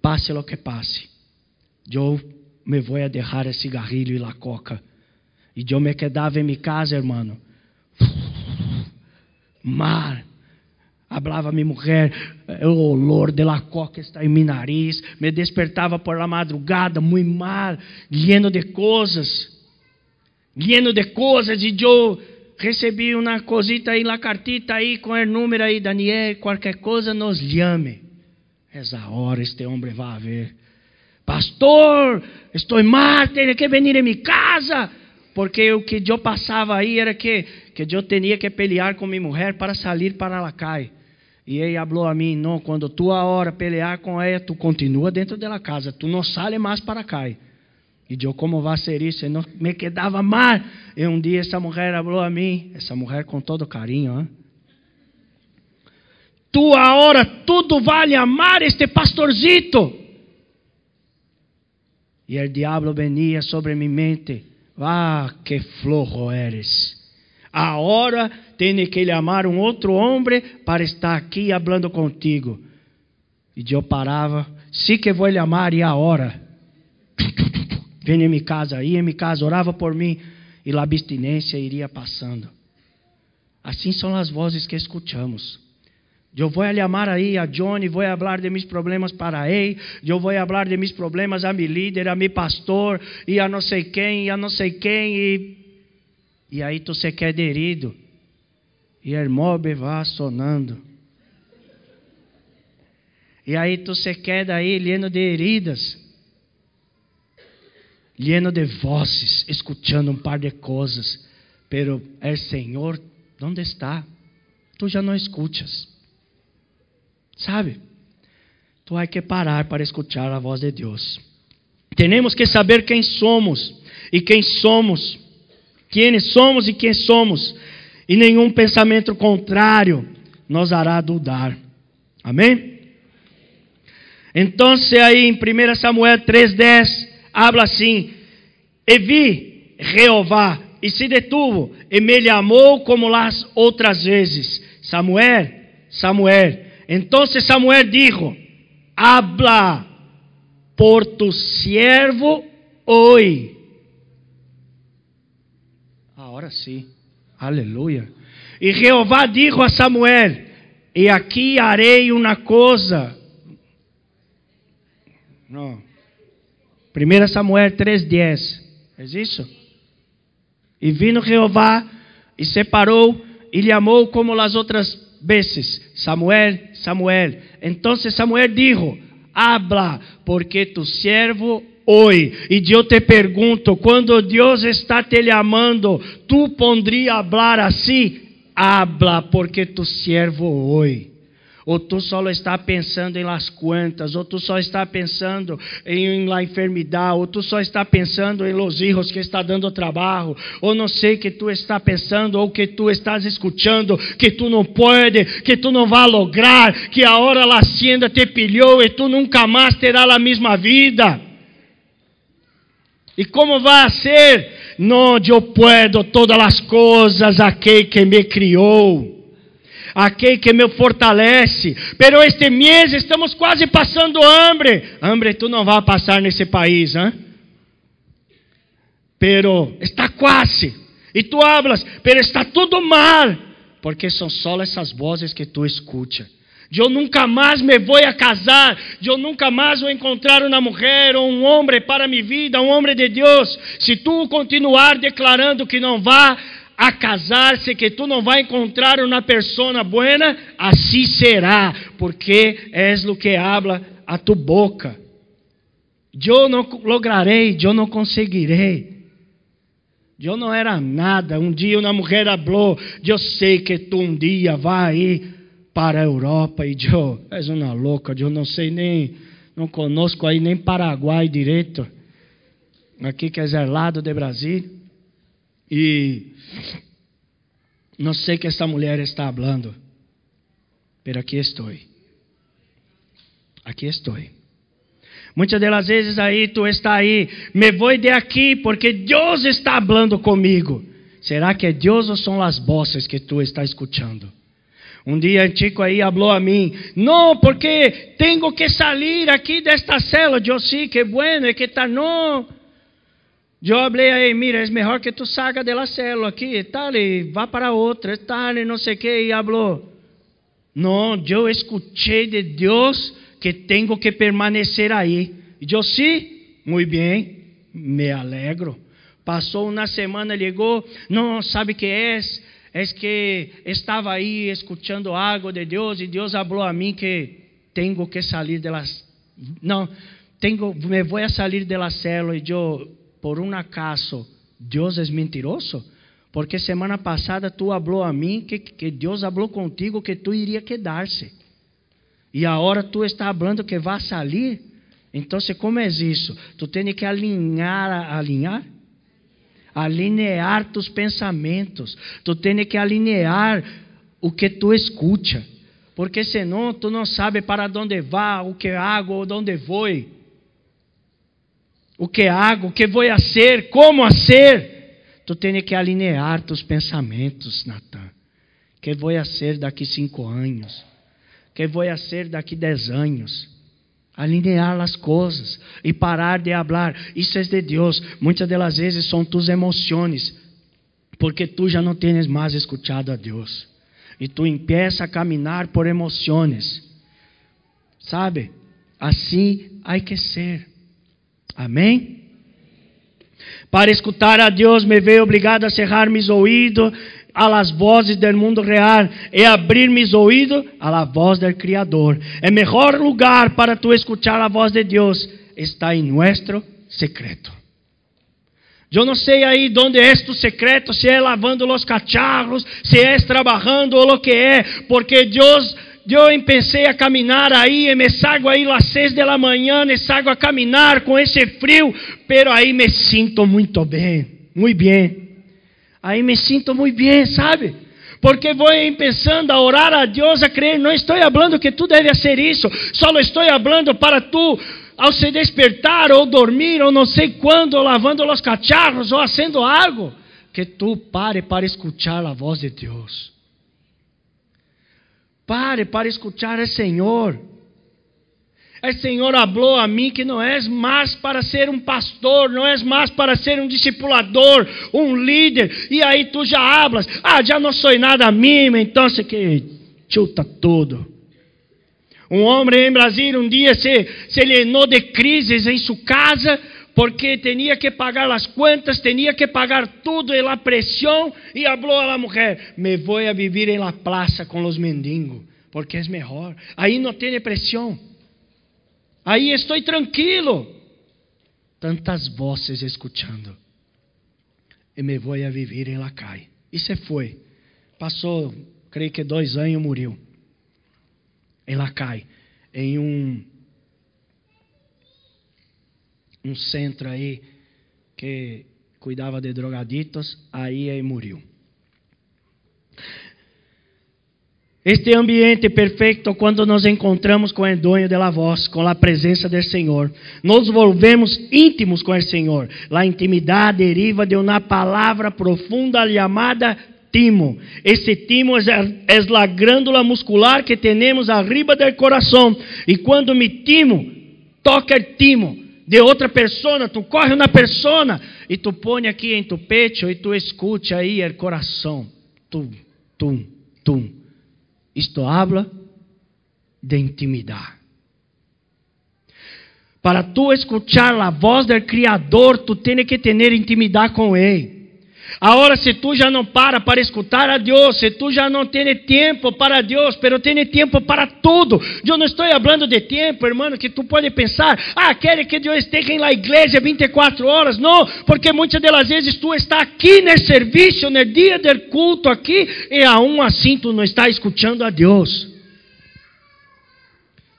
passe lo que passe. Eu me vou a deixar el cigarrillo e la coca. E eu me quedava em minha casa, hermano. Mar. Hablava minha mulher, o olor de la coca está em meu nariz. Me despertava por la madrugada, muito mal, lleno de coisas. Lleno de coisas. E eu recebi uma cosita aí, la cartita aí, com o número aí, Daniel, qualquer coisa nos llame. Essa hora este homem vai ver. Pastor, estou mal, tenho que vir em minha casa. Porque o que eu passava aí era que, que eu tinha que pelear com minha mulher para sair para la calle. E ele falou a mim: Não, quando tu a hora pelear com ela, tu continua dentro da casa, tu não sai mais para cá. E eu, como vai ser isso? não me quedava mal. E um dia essa mulher falou a mim, essa mulher com todo carinho, hein? Tu a hora tudo vale amar este pastorzito. E o diabo venia sobre minha mente. Ah, que flojo eres. Agora tenho que chamar um outro homem para estar aqui falando contigo. E eu parava, sim que vou chamar e agora. Vem em minha casa, ia em minha casa, orava por mim e a abstinência iria passando. Assim são as vozes que escutamos. Eu vou chamar aí a Johnny, vou falar de meus problemas para ele, eu vou falar de meus problemas a meu líder, a meu pastor, e a não sei quem, e a não sei quem, e, e aí tu se quer herido, e a mob vai sonando. E aí tu se queda aí, lleno de heridas, lleno de vozes, escutando um par de coisas, pero el Senhor, onde está? Tu já não escutas. Sabe? Tu hay que parar para escuchar a voz de Deus. Temos que saber quem somos e quem somos. Quem somos e quem somos. E nenhum pensamento contrário nos hará dudar. Amém? Então, aí em 1 Samuel 3,10, habla assim: E vi Jeová, e se detuvo, e me chamou como as outras vezes: Samuel, Samuel. Entonces Samuel dijo, habla por tu siervo hoy. Ahora sí, aleluya. Y Jehová dijo a Samuel, y aquí haré una cosa. No. Primera Samuel 3:10. ¿Es eso? E vino Jeová e separou e lhe amou como as outras veces, Samuel, Samuel. Entonces Samuel dijo, habla, porque tu siervo hoy. E eu te pergunto, quando Deus está te chamando, tu pondria hablar assim? Habla, porque tu siervo hoy ou tu só está pensando em las cuentas, ou tu só está pensando em la enfermidade, ou tu só está pensando em los hijos que está dando trabalho, ou não sei que tu está pensando, ou que tu estás escutando, que tu não pode, que tu não vai lograr, que a hora la hacienda te pilhou e tu nunca mais terá a mesma vida. E como vai ser? No, eu puedo todas as coisas aquele que me criou aquele que me fortalece. Pero este mês estamos quase passando hambre. Hambre tu não vai passar nesse país, hein? Pero está quase. E tu hablas, pero está tudo mal. Porque são só essas vozes que tu escuta. Eu nunca mais me vou a casar, eu nunca mais vou encontrar uma mulher ou um homem para minha vida, um homem de Deus. Se tu continuar declarando que não vá a casar-se, que tu não vai encontrar uma pessoa buena, assim será, porque és o que habla a tu boca. Eu não lograrei, eu não conseguirei. Eu não era nada. Um dia uma mulher falou: Eu sei que tu um dia vai para a Europa. E eu, és uma louca, eu não sei nem, não conosco aí nem Paraguai direito. Aqui que é lado de Brasil. E não sei que essa mulher está falando. Mas aqui estou. Aqui estou. Muitas das vezes aí tu está aí, me vou de aqui porque Deus está falando comigo. Será que é Deus ou são as voces que tu está escutando? Um dia chico aí falou a mim, não, porque tenho que sair aqui desta cela. Eu sim, que bueno, que está não. Eu falei aí, mira, é melhor que tu saga da célula aqui, tal, e vá para outra, tal, e não sei o que, e falou, não, eu escutei de Deus que tenho que permanecer aí. E eu, sim, muito bem, me alegro. Passou uma semana, ligou, não sabe que é? É que estava aí escutando algo de Deus e Deus falou a mim que tenho que sair delas. Não, tenho, me vou a sair da célula e eu, por um acaso, Deus é mentiroso? Porque semana passada tu falou a mim que, que Deus falou contigo que tu iria quedar-se. E agora tu está falando que vai sair. Então, como é isso? Tu tem que alinhar, alinhar? Alinear tus pensamentos. Tu tem que alinear o que tu escuta. Porque senão tu não sabe para onde vai, o que hago onde vou. O que hago, o que vou a ser, como a ser. Tu tem que alinear tus pensamentos, Natan. Que vou a ser daqui cinco anos que vou a ser daqui dez anos. Alinear as coisas e parar de falar. Isso é de Deus. Muitas das vezes são tus emoções, porque tu já não tens mais escutado a Deus. E tu empieza a caminhar por emoções. Sabe? Assim há que ser. Amém? Para escutar a Deus, me veio obrigado a cerrar meus ouvidos a las vozes del mundo real e abrir mis ouvidos a la voz del Criador. El mejor lugar para tu escuchar la voz de Dios está en nuestro secreto. Eu não sei aí onde é tu secreto, se é lavando os cacharros, se é trabalhando ou o que é, porque Deus, eu pensei a caminhar aí, e me sago aí às seis da manhã, me sago a caminhar com esse frio, pero aí me sinto muito bem, muito bem. Aí me sinto muito bem, sabe? Porque vou pensando a orar a Deus, a crer. Não estou falando que tu deve ser isso. Só estou falando para tu, ao se despertar ou dormir, ou não sei quando, lavando os cacharros, ou fazendo algo, que tu pare para escutar a voz de Deus. Pare para escutar o Senhor. O Senhor falou a mim que não és mais para ser um pastor, não és mais para ser um discipulador, um líder. E aí tu já hablas, ah, já não sou nada mim, então você que chuta tudo. Um homem em Brasília um dia se, se llenou de crises em sua casa porque tinha que pagar as contas, tinha que pagar tudo e a pressão e falou a mulher, me vou a viver em la plaza com os mendigos, porque é melhor. Aí não tem pressão. Aí estou tranquilo. Tantas vozes escutando. E me vou a viver em Lacai. E se foi. Passou, creio que dois anos, morreu. Em Lacai. Em um, um centro aí que cuidava de drogaditos. Aí ele morreu. Este ambiente perfeito quando nos encontramos com o de la voz, com a presença do Senhor. Nos volvemos íntimos com o Senhor. A intimidade deriva de uma palavra profunda chamada timo. Esse timo é, a glândula muscular que temos arriba do coração. E quando me timo, toca o timo de outra pessoa, tu corre na pessoa e tu põe aqui em tu pecho e tu escute aí o coração. Tum, tum, tum. Isto habla de intimidade. Para tu escuchar a voz do Criador, tu tens que ter intimidade com Ele. Agora, se tu já não para para escutar a Deus, se tu já não tem tempo para Deus, pero tem tempo para tudo. Eu não estou falando de tempo, irmão, que tu pode pensar, ah, quer que Deus esteja na igreja 24 horas. Não, porque muitas das vezes tu está aqui no serviço, no dia do culto aqui, e aún assim tu não está escutando a Deus.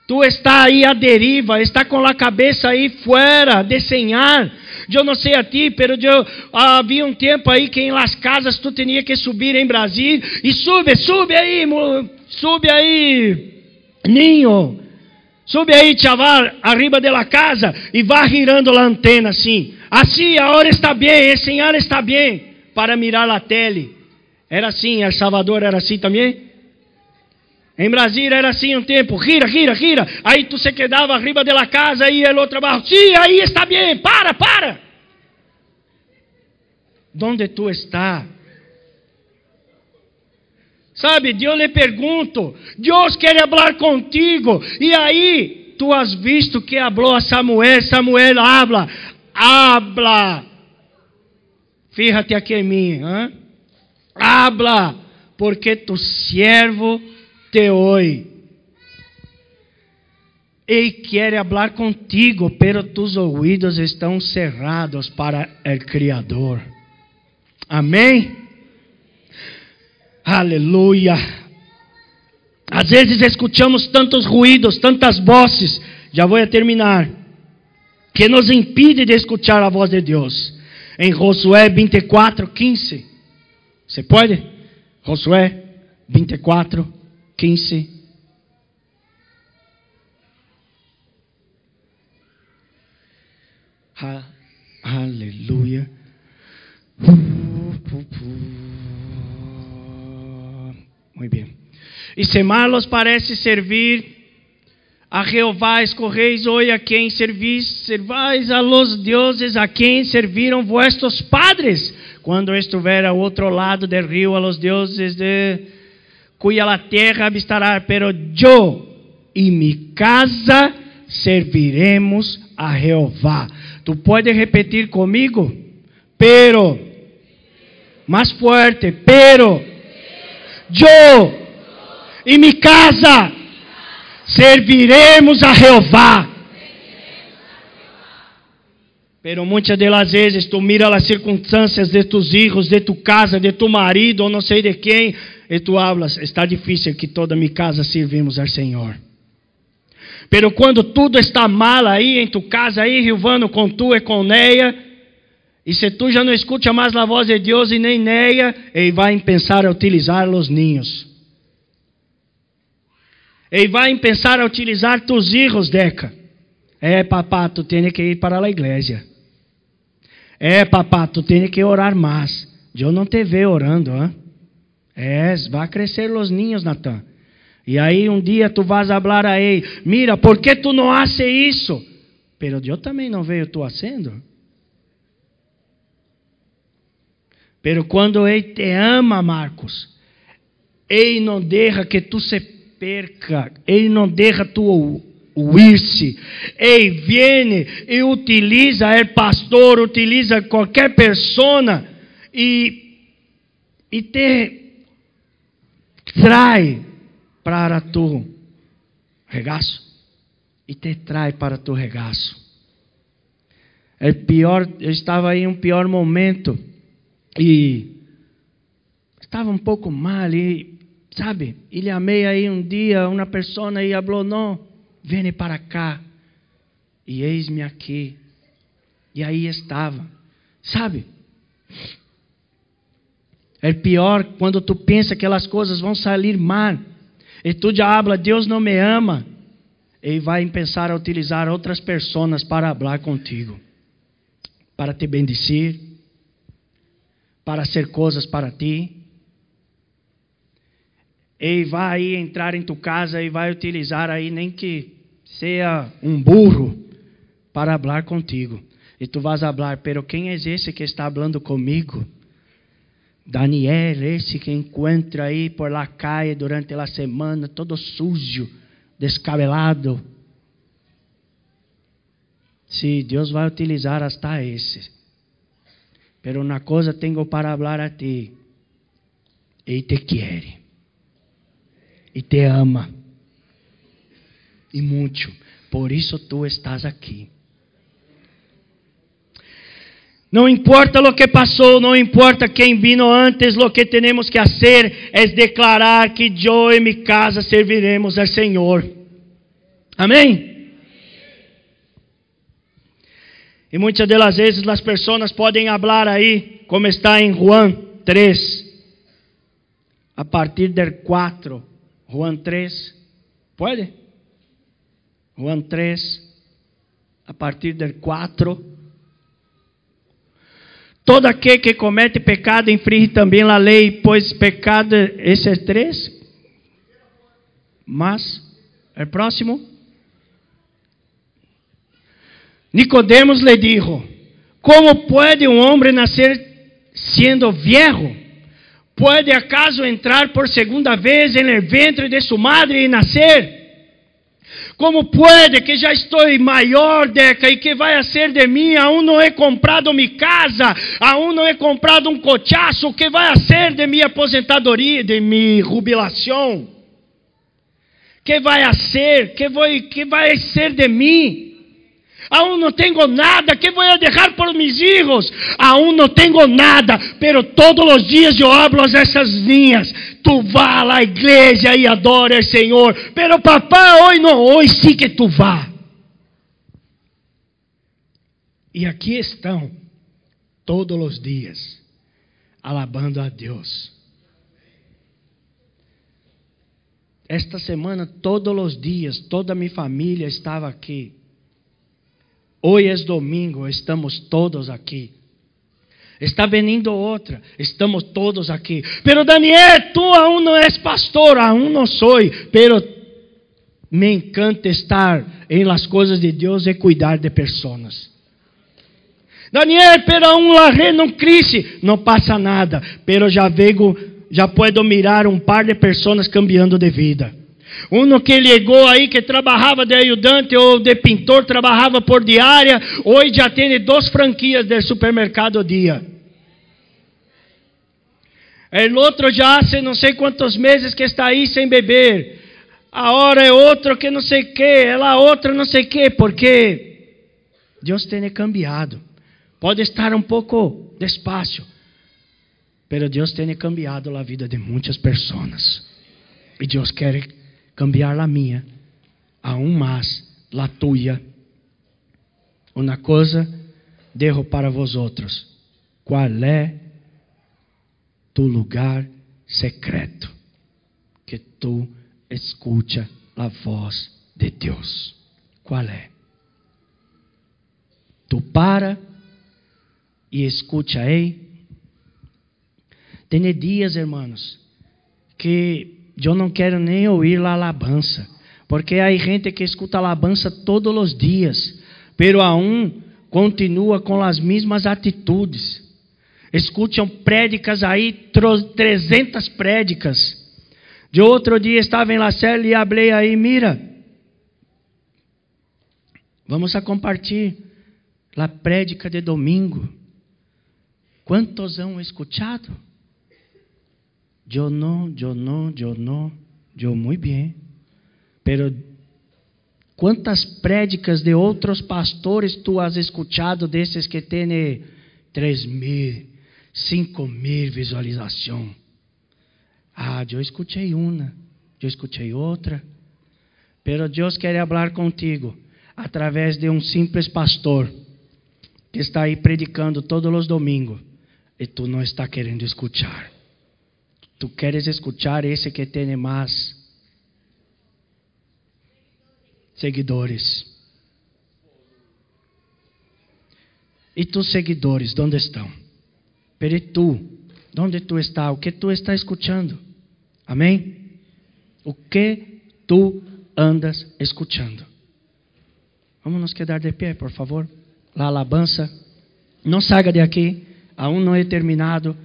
Tu está aí à deriva, está com a cabeça aí fora, desenhar eu não sei a ti, pero eu, havia um tempo aí que em las casas tu tinha que subir em Brasil e sube, sube aí, sube aí, ninho. Sube aí, chaval, arriba de la casa e vá girando a antena assim. Assim, a hora está bem, a senhora está bem, para mirar a tele. Era assim, El Salvador era assim também? Em Brasília era assim um tempo, gira, gira, gira. Aí tu se quedava arriba de la casa e el outro abaixo. Sim, aí está bem, para, para. Donde tu está? Sabe, Deus lhe pergunto, Deus quer falar contigo. E aí, tu has visto que falou a Samuel, Samuel habla, habla. Fíjate aqui em mim, hein? habla, porque tu servo hoy. Ele quer falar contigo, pero tus ouvidos estão cerrados para o Criador. Amém? Aleluia. Às vezes escutamos tantos ruídos, tantas vozes, já vou terminar, que nos impede de escutar a voz de Deus. Em Josué 24, 15. Você pode? Josué 24, 15. 15. Ha, aleluia. Muito bem. E se malos parece servir a Jeová, escorreis hoje a quem servis, servais a los deuses a quem serviram vuestros padres, quando estiver ao outro lado do rio, a los deuses de cuya la tierra habitará, pero yo y mi casa serviremos a Jehová. Tu puedes repetir comigo? Pero, más fuerte, pero, yo y mi casa serviremos a Jehová. Pero muitas das vezes tu mira as circunstâncias de tus hijos, de tu casa, de tu marido, ou não sei de quem, e tu hablas, está difícil que toda minha casa servimos ao Senhor. Pero quando tudo está mal aí em tu casa, aí, Rilvano, com tu e com Neia, e se tu já não escuta mais a voz de Deus e nem Neia, ele vai pensar a utilizar os ninhos. Ele vai pensar a utilizar tus hijos, Deca. É, papá, tu tem que ir para a igreja. É, papá, tu tem que orar mais. Eu não te vejo orando, hein? É, vai crescer os ninhos, Natan. E aí um dia tu vas falar a ele, mira, por que tu não hace isso? Pero eu também não vejo tu fazendo. Pero quando ele te ama, Marcos, ele não deixa que tu se perca, ele não deixa tu huir-se. Ele vem e utiliza o pastor, utiliza qualquer pessoa e, e te trai para tu regaço e te trai para tu regaço. É pior, eu estava em um pior momento e estava um pouco mal e sabe, ele amei aí um dia uma pessoa e falou não, vem para cá e eis-me aqui e aí estava, sabe? É pior quando tu pensa que aquelas coisas vão sair mal. e tu já habla, Deus não me ama, Ele vai pensar a utilizar outras pessoas para falar contigo, para te bendecir, para hacer coisas para ti. Ele vai entrar em tu casa e vai utilizar aí, nem que seja um burro, para falar contigo. E tu vas falar, pero quem é esse que está falando comigo? Daniel, esse que encontra aí por la calle durante a semana, todo sujo, descabelado. Sim, Deus vai utilizar hasta esse. Pero uma coisa tenho para falar a ti. Ele te quer. E te ama. E muito. Por isso tu estás aqui. Não importa o que passou, não importa quem vino antes, o que temos que fazer é declarar que eu e minha casa serviremos ao Senhor. Amém? E muitas das vezes as pessoas podem falar aí, como está em Juan 3, a partir do 4. Juan 3, pode? Juan 3, a partir do 4. Todo aquele que comete pecado infringe também a lei, pois pecado, esse é três. Mas, é próximo. Nicodemos lhe dijo: Como pode um homem nascer sendo viejo? Pode acaso entrar por segunda vez no ventre de sua madre e nascer? Como pode que já estou maior, Deca, e que vai ser de mim? Aún não he comprado minha casa, aún não he comprado um cochaço, o que vai ser de minha aposentadoria, de minha jubilação? Que vai ser? Que que vai ser de mim? Aún não tenho nada, que vou deixar por meus filhos? Aún não tenho nada, pero todos os dias eu hablo essas linhas. Tu vá à igreja e adora o Senhor, pero papá, hoje não, hoje sim que tu vá. E aqui estão, todos os dias, alabando a Deus. Esta semana, todos os dias, toda a minha família estava aqui Hoje é domingo, estamos todos aqui. Está venindo outra, estamos todos aqui. Pero Daniel, tu aún não és pastor, aún não sou, pero me encanta estar em las coisas de Deus e cuidar de pessoas. Daniel, pero aún la não cresce, não passa nada, pero já vejo, já puedo mirar um par de pessoas cambiando de vida. Um que chegou aí que trabalhava de ajudante ou de pintor, trabalhava por diária, hoje já tem duas franquias de supermercado dia. O outro já há não sei quantos meses que está aí sem beber. A hora é outro que não sei que, ela outra não sei que, porque Deus tem cambiado. Pode estar um pouco despacio, pero Deus tem cambiado a vida de muitas pessoas. E Deus quer cambiar la minha, aún mais la tuya. Uma coisa dejo para vosotros. Qual é tu lugar secreto? Que tu escucha a voz de Deus. Qual é? Tu para e escucha aí. Tem dias, irmãos, que eu não quero nem ouvir a alabança, porque há gente que escuta alabança todos os dias, pero aún continua com as mesmas atitudes. Escutam prédicas aí, 300 prédicas. De outro dia estava em La Selle e falei aí, mira, vamos a compartilhar a prédica de domingo. Quantos hão escutado? Yo no, yo no, yo no, yo muy bien. Pero quantas prédicas de outros pastores tu has escuchado desses que têm três mil, cinco mil visualização? Ah, eu escutei uma, eu escutei outra. Pero Deus quer falar contigo através de um simples pastor que está aí predicando todos os domingos e tu não está querendo escutar. Tu queres escuchar esse que tem mais seguidores. E tus seguidores, onde estão? Pero tu, onde tu está? O que tu está escutando? Amém? O que tu andas escutando? Vamos nos quedar de pé, por favor. La alabança. Não saia de aqui, aún não é terminado.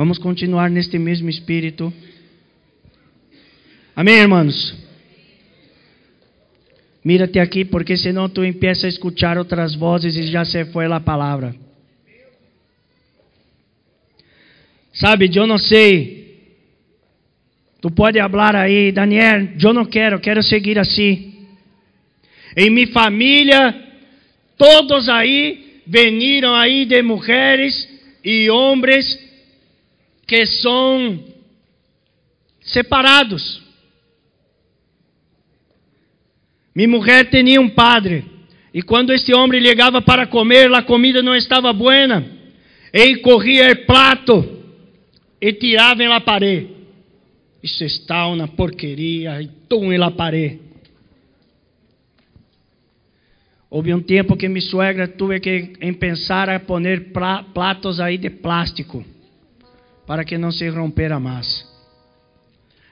Vamos continuar neste mesmo espírito. Amém, irmãos? Mírate aqui, porque senão tu empieza a escuchar outras vozes e já se foi a palavra. Sabe, eu não sei. Tu pode falar aí, Daniel, eu não quero, quero seguir assim. Em minha família, todos aí veniram aí de mulheres e homens que são separados. Minha mulher tinha um padre, e quando esse homem chegava para comer, a comida não estava boa, ele corria o prato e tirava na parede. Isso está uma porqueria, e tum na parede. Houve um tempo que minha suegra teve que pensar a poner pratos aí de plástico para que não se rompera mais.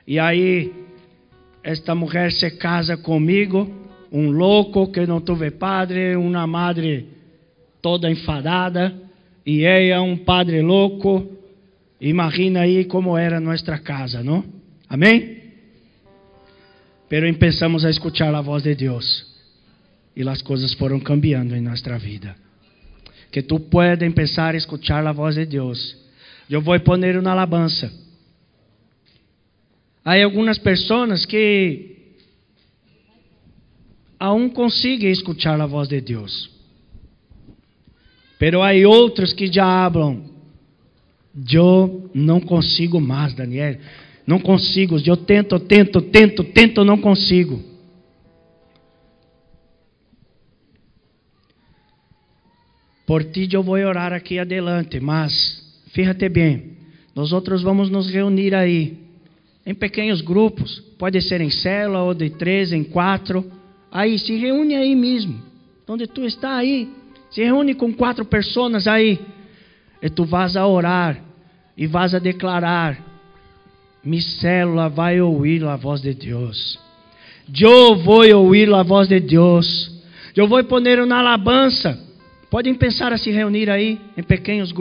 E aí, esta mulher se casa comigo, um louco que não teve padre, uma madre toda enfadada, e ela um padre louco. Imagina aí como era nossa casa, não? Amém? Pero empezamos a escuchar a voz de Deus. E as coisas foram cambiando em nossa vida. Que tu puedas empezar a escuchar a voz de Deus eu vou poner uma alabança. Há algumas pessoas que aún conseguem escuchar a voz de Deus. Pero há outros que já hablam. Eu não consigo mais, Daniel. Não consigo. Eu tento, tento, tento, tento, não consigo. Por ti eu vou orar aqui adelante, mas Fíjate bem, nós outros vamos nos reunir aí, em pequenos grupos, pode ser em célula ou de três, em quatro. Aí, se reúne aí mesmo, onde tu está aí, se reúne com quatro pessoas aí, e tu vas a orar, e vas a declarar, minha célula vai ouvir a voz de Deus. Eu vou ouvir a voz de Deus. Eu vou poner uma alabança. Podem pensar a se reunir aí em pequenos grupos.